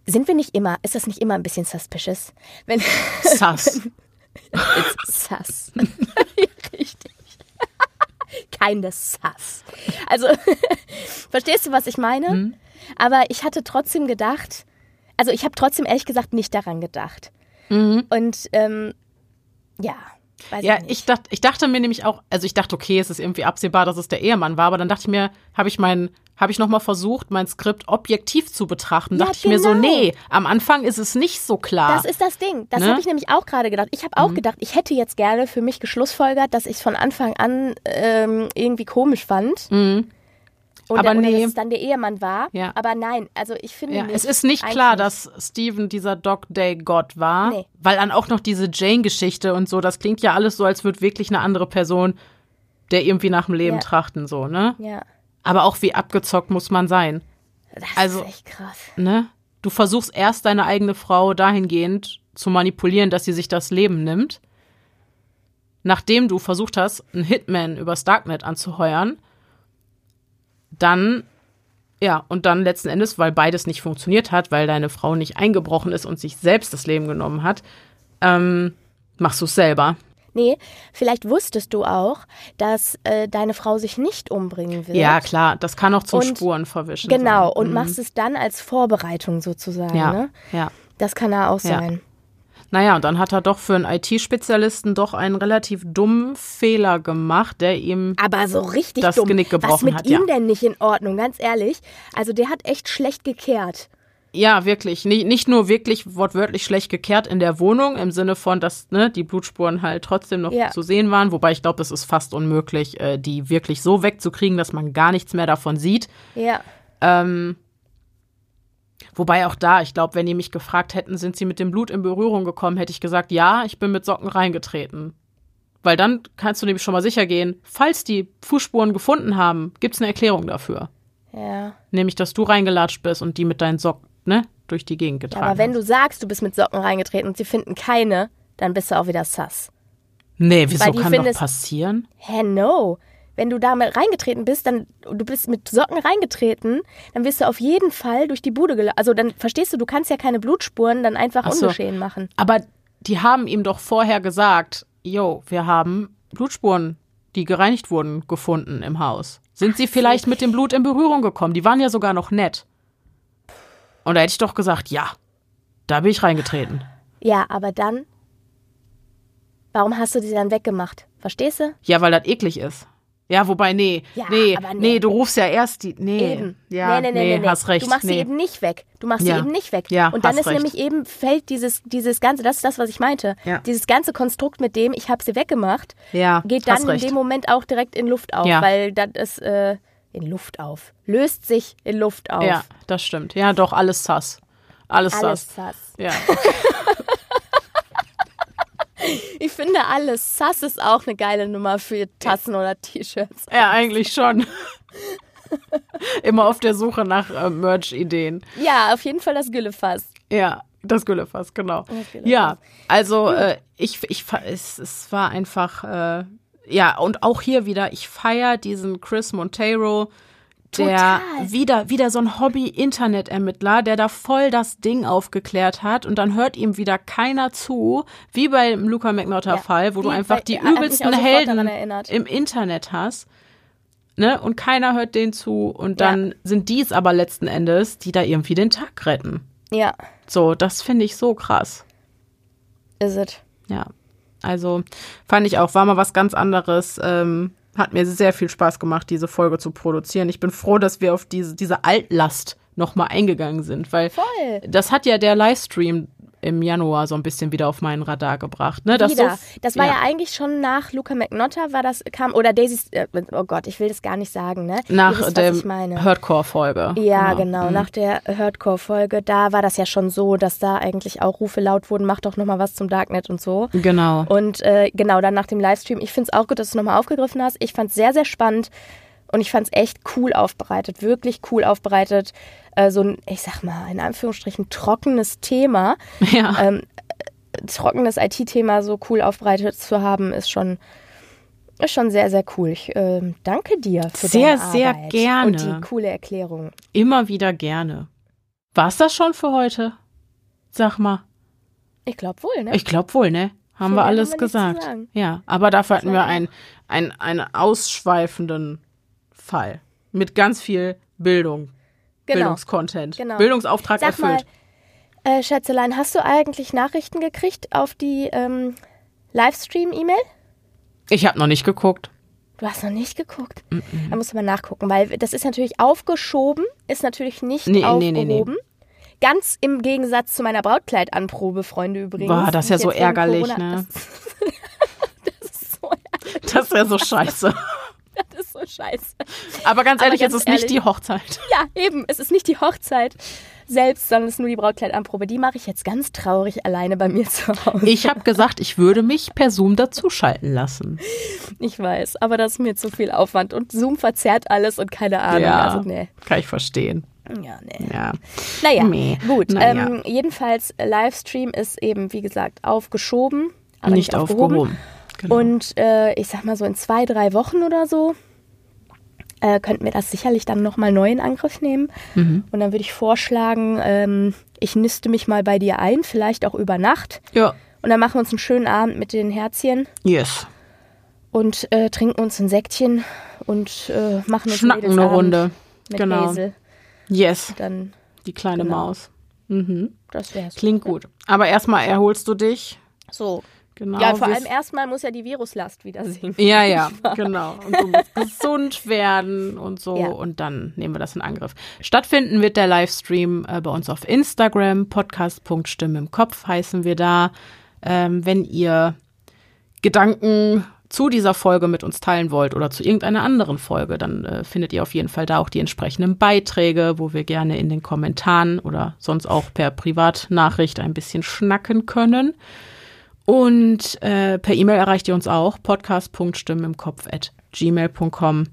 Sind wir nicht immer, ist das nicht immer ein bisschen suspicious? Wenn Sass. It's sus. Richtig. Keine Sass. Also, verstehst du, was ich meine? Mhm. Aber ich hatte trotzdem gedacht, also ich habe trotzdem ehrlich gesagt nicht daran gedacht. Und ähm, ja, weiß Mhm. Ja, ich nicht. ich dachte, ich dachte mir nämlich auch, also ich dachte, okay, es ist irgendwie absehbar, dass es der Ehemann war, aber dann dachte ich mir, habe ich mein, habe ich noch mal versucht, mein Skript objektiv zu betrachten. Ja, dachte ich mir so, genau. nee, am Anfang ist es nicht so klar. Das ist das Ding. Das Ne? Mhm. habe ich nämlich auch gerade gedacht. Ich habe auch gedacht, ich hätte jetzt gerne für mich geschlussfolgert, dass ich es von Anfang an ähm, irgendwie komisch fand. Oder, Mhm. Aber oder nee. dass es dann der Ehemann war. Ja. Aber nein, also ich finde ja, nicht. es ist nicht klar, dass Steven dieser Dog Day Gott war, Nee. weil dann auch noch diese Jane-Geschichte und so, das klingt ja alles so, als würde wirklich eine andere Person der irgendwie nach dem Leben Ja. trachten, so, ne? Ja, Aber auch wie abgezockt muss man sein, das Also- ist echt krass. ne? Du versuchst erst deine eigene Frau dahingehend zu manipulieren, dass sie sich das Leben nimmt. Nachdem du versucht hast, einen Hitman übers Darknet anzuheuern, dann, ja, und dann letzten Endes, weil beides nicht funktioniert hat, weil deine Frau nicht eingebrochen ist und sich selbst das Leben genommen hat, ähm, machst du es selber. Nee, vielleicht wusstest du auch, dass äh, deine Frau sich nicht umbringen will. Ja, klar, das kann auch zum Und- Spuren verwischen. Genau, sein. und Mhm. machst es dann als Vorbereitung sozusagen. Ja, Ne? ja. Das kann er auch Ja. sein. Naja, und dann hat er doch für einen IT-Spezialisten doch einen relativ dummen Fehler gemacht, der ihm. Aber so richtig Das dumm. Genick gebrochen Was mit hat, ihm ja. denn nicht in Ordnung, ganz ehrlich? Also der hat echt schlecht gekehrt. Ja, wirklich. Nicht, nicht nur wirklich wortwörtlich schlecht gekehrt in der Wohnung, im Sinne von, dass ne, die Blutspuren halt trotzdem noch Ja. zu sehen waren. Wobei ich glaube, es ist fast unmöglich, äh, die wirklich so wegzukriegen, dass man gar nichts mehr davon sieht. Ja. Ähm, wobei auch da, ich glaube, wenn die mich gefragt hätten, sind sie mit dem Blut in Berührung gekommen, hätte ich gesagt, ja, ich bin mit Socken reingetreten. Weil dann kannst du nämlich schon mal sicher gehen, falls die Fußspuren gefunden haben, gibt es eine Erklärung dafür. Ja. Nämlich, dass du reingelatscht bist und die mit deinen Socken ne, durch die Gegend getragen Aber wenn du sagst, du bist mit Socken reingetreten und sie finden keine, dann bist du auch wieder sass. Nee, wieso kann doch findest- passieren? Hä, no. Wenn du damit reingetreten bist, dann du bist mit Socken reingetreten, dann wirst du auf jeden Fall durch die Bude gelaufen. Also dann verstehst du, du kannst ja keine Blutspuren dann einfach Ach so. ungeschehen machen. Aber die haben ihm doch vorher gesagt, yo, wir haben Blutspuren, die gereinigt wurden, gefunden im Haus. Sind sie vielleicht mit dem Blut in Berührung gekommen? Die waren ja sogar noch nett. Und da hätte ich doch gesagt, ja, da bin ich reingetreten. Ja, aber dann, warum hast du sie dann weggemacht? Verstehst du? Ja, weil das eklig ist. Ja, wobei, nee, Ja, nee, nee, nee. du rufst ja erst die, nee, Eben. ja, nee, nee, nee, nee, nee. hast recht, Du machst nee. sie eben nicht weg. Du machst Ja. sie eben nicht weg. Ja, und dann ist recht. nämlich eben, fällt dieses, dieses ganze, das ist das, was ich meinte. Ja. Dieses ganze Konstrukt mit dem, ich habe sie weggemacht, Ja, geht dann in recht. dem Moment auch direkt in Luft auf. Ja. Weil das ist, äh, in Luft auf. Löst sich in Luft auf. Ja, das stimmt. Ja, doch, alles sass. Alles, Alles sass. sass. Ja, Ich finde alles sass ist auch eine geile Nummer für Tassen oder T-Shirts. ja, eigentlich schon. Immer auf der Suche nach äh, Merch-Ideen. Ja, auf jeden Fall das Güllefass. Ja, das Güllefass, genau. Güllefass. Ja, also äh, ich, ich, es, es war einfach, äh, ja, und auch hier wieder, ich feiere diesen Chris Monteiro, der Total. wieder, wieder so ein Hobby-Internet-Ermittler, der da voll das Ding aufgeklärt hat und dann hört ihm wieder keiner zu, wie beim Luca McNaughter-Fall, wo du einfach die übelsten Helden im Internet hast. Ne? Und keiner hört denen zu. Und dann sind die es aber letzten Endes, die da irgendwie den Tag retten. Ja, So, das finde ich so krass. is it. Ja. Also fand ich auch, war mal was ganz anderes. Ähm, hat mir sehr viel Spaß gemacht, diese Folge zu produzieren. Ich bin froh, dass wir auf diese, diese Altlast nochmal eingegangen sind, weil Voll. das hat ja der Livestream im Januar so ein bisschen wieder auf meinen Radar gebracht. Ne? Das, Wieder. so, das war ja. eigentlich schon nach Luca McNotter, war das, kam, oder Daisy, äh, oh Gott, ich will das gar nicht sagen, ne? Nach wisst, der. Hardcore-Folge. Ja, genau. Mhm. Nach der Hardcore-Folge, da war das ja schon so, dass da eigentlich auch Rufe laut wurden, mach doch nochmal was zum Darknet und so. Genau. Und äh, genau, dann nach dem Livestream, ich finde es auch gut, dass du es nochmal aufgegriffen hast. Ich fand es sehr, sehr spannend und ich fand es echt cool aufbereitet, wirklich cool aufbereitet. Äh, so ein, ich sag mal, in Anführungsstrichen trockenes Thema, ja. ähm, trockenes IT-Thema so cool aufbereitet zu haben, ist schon, ist schon sehr, sehr cool. Ich ähm, danke dir für Sehr, deine sehr Arbeit gerne. und die coole Erklärung. Immer wieder gerne. War's das schon für heute? Sag mal. Ich glaube wohl, ne? Ich glaube wohl, ne? Haben Viel wir alles haben wir gesagt. Ja, aber dafür hatten wir einen, einen, einen ausschweifenden Fall. Mit ganz viel Bildung. Genau. Bildungscontent. Genau. Bildungsauftrag Sag mal, erfüllt. äh, Schätzelein, hast du eigentlich Nachrichten gekriegt auf die ähm, Livestream-E-Mail? Ich habe noch nicht geguckt. Du hast noch nicht geguckt. Da musst du mal nachgucken, weil das ist natürlich aufgeschoben, ist natürlich nicht Nee, nee, aufgehoben. nee, nee. Ganz im Gegensatz zu meiner Brautkleidanprobe, Freunde übrigens. Boah, das ist ja so ärgerlich, Corona- ne? Das, das ist so ärgerlich. Das ist ja so scheiße. Das ist so scheiße. Aber ganz Aber ehrlich, ganz es ist nicht ehrlich- die Hochzeit. Ja, eben. Es ist nicht die Hochzeit selbst, sondern es ist nur die Brautkleidanprobe. Die mache ich jetzt ganz traurig alleine bei mir zu Hause. Ich habe gesagt, ich würde mich per Zoom dazuschalten lassen. Ich weiß, aber das ist mir zu viel Aufwand. Und Zoom verzerrt alles und keine Ahnung. Ja, Also, nee. kann ich verstehen. Ja, nee. Ja. Naja, Nee. gut. Naja. Ähm, jedenfalls, äh, Livestream ist eben, wie gesagt, aufgeschoben. Aber nicht aufgehoben. Genau. Und äh, ich sag mal so in zwei, drei Wochen oder so äh, könnten wir das sicherlich dann nochmal neu in Angriff nehmen. Mhm. Und dann würde ich vorschlagen, ähm, ich niste mich mal bei dir ein, vielleicht auch über Nacht. ja, Und dann machen wir uns einen schönen Abend mit den Herzchen yes. und äh, trinken uns ein Säckchen und äh, machen uns Schnacken eine Runde. Mit Genau. Hazel. Yes, Dann, die kleine Genau. Maus. Mhm. das wär's. Klingt gut. Aber erstmal erholst du dich. So. Genau. Ja, vor allem erstmal muss ja die Viruslast wieder sinken. Ja, ja, genau. Und du musst gesund werden und so. Ja. Und dann nehmen wir das in Angriff. Stattfinden wird der Livestream äh, bei uns auf Instagram. Podcast.stimme im Kopf heißen wir da. Ähm, wenn ihr Gedanken zu dieser Folge mit uns teilen wollt oder zu irgendeiner anderen Folge, dann äh, findet ihr auf jeden Fall da auch die entsprechenden Beiträge, wo wir gerne in den Kommentaren oder sonst auch per Privatnachricht ein bisschen schnacken können. Und äh, per E-Mail erreicht ihr uns auch podcast.stimmen im Kopf at gmail.com.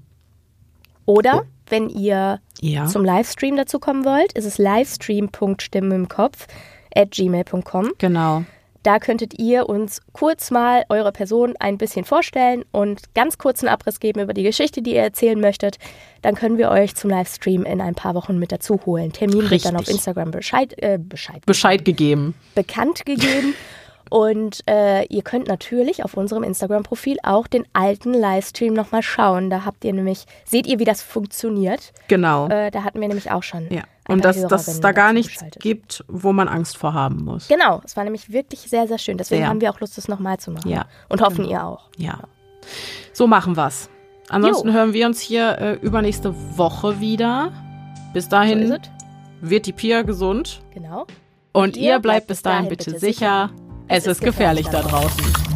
Oder wenn ihr Ja. zum Livestream dazu kommen wollt, ist es livestream.stimme im Kopf at gmail.com. Genau. Da könntet ihr uns kurz mal eure Person ein bisschen vorstellen und ganz kurzen Abriss geben über die Geschichte, die ihr erzählen möchtet. Dann können wir euch zum Livestream in ein paar Wochen mit dazu holen. Termin wird dann auf Richtig. Instagram Bescheid, äh, Bescheid Bescheid gegeben. bekannt gegeben. Und äh, ihr könnt natürlich auf unserem Instagram-Profil auch den alten Livestream nochmal schauen. Da habt ihr nämlich, seht ihr, wie das funktioniert. Genau. Äh, da hatten wir nämlich auch schon. ja. Und dass dass es da gar nichts gibt, wo man Angst vor haben muss. Genau, es war nämlich wirklich sehr, sehr schön. Deswegen Sehr. haben wir auch Lust, das nochmal zu machen. Ja. Und hoffen ihr auch. Ja. So machen wir's. Ansonsten Jo. hören wir uns hier äh, übernächste Woche wieder. Bis So dahin es. wird die Pia gesund. Genau. Und ihr bleibt bis dahin bitte sicher. Es ist gefährlich da draußen.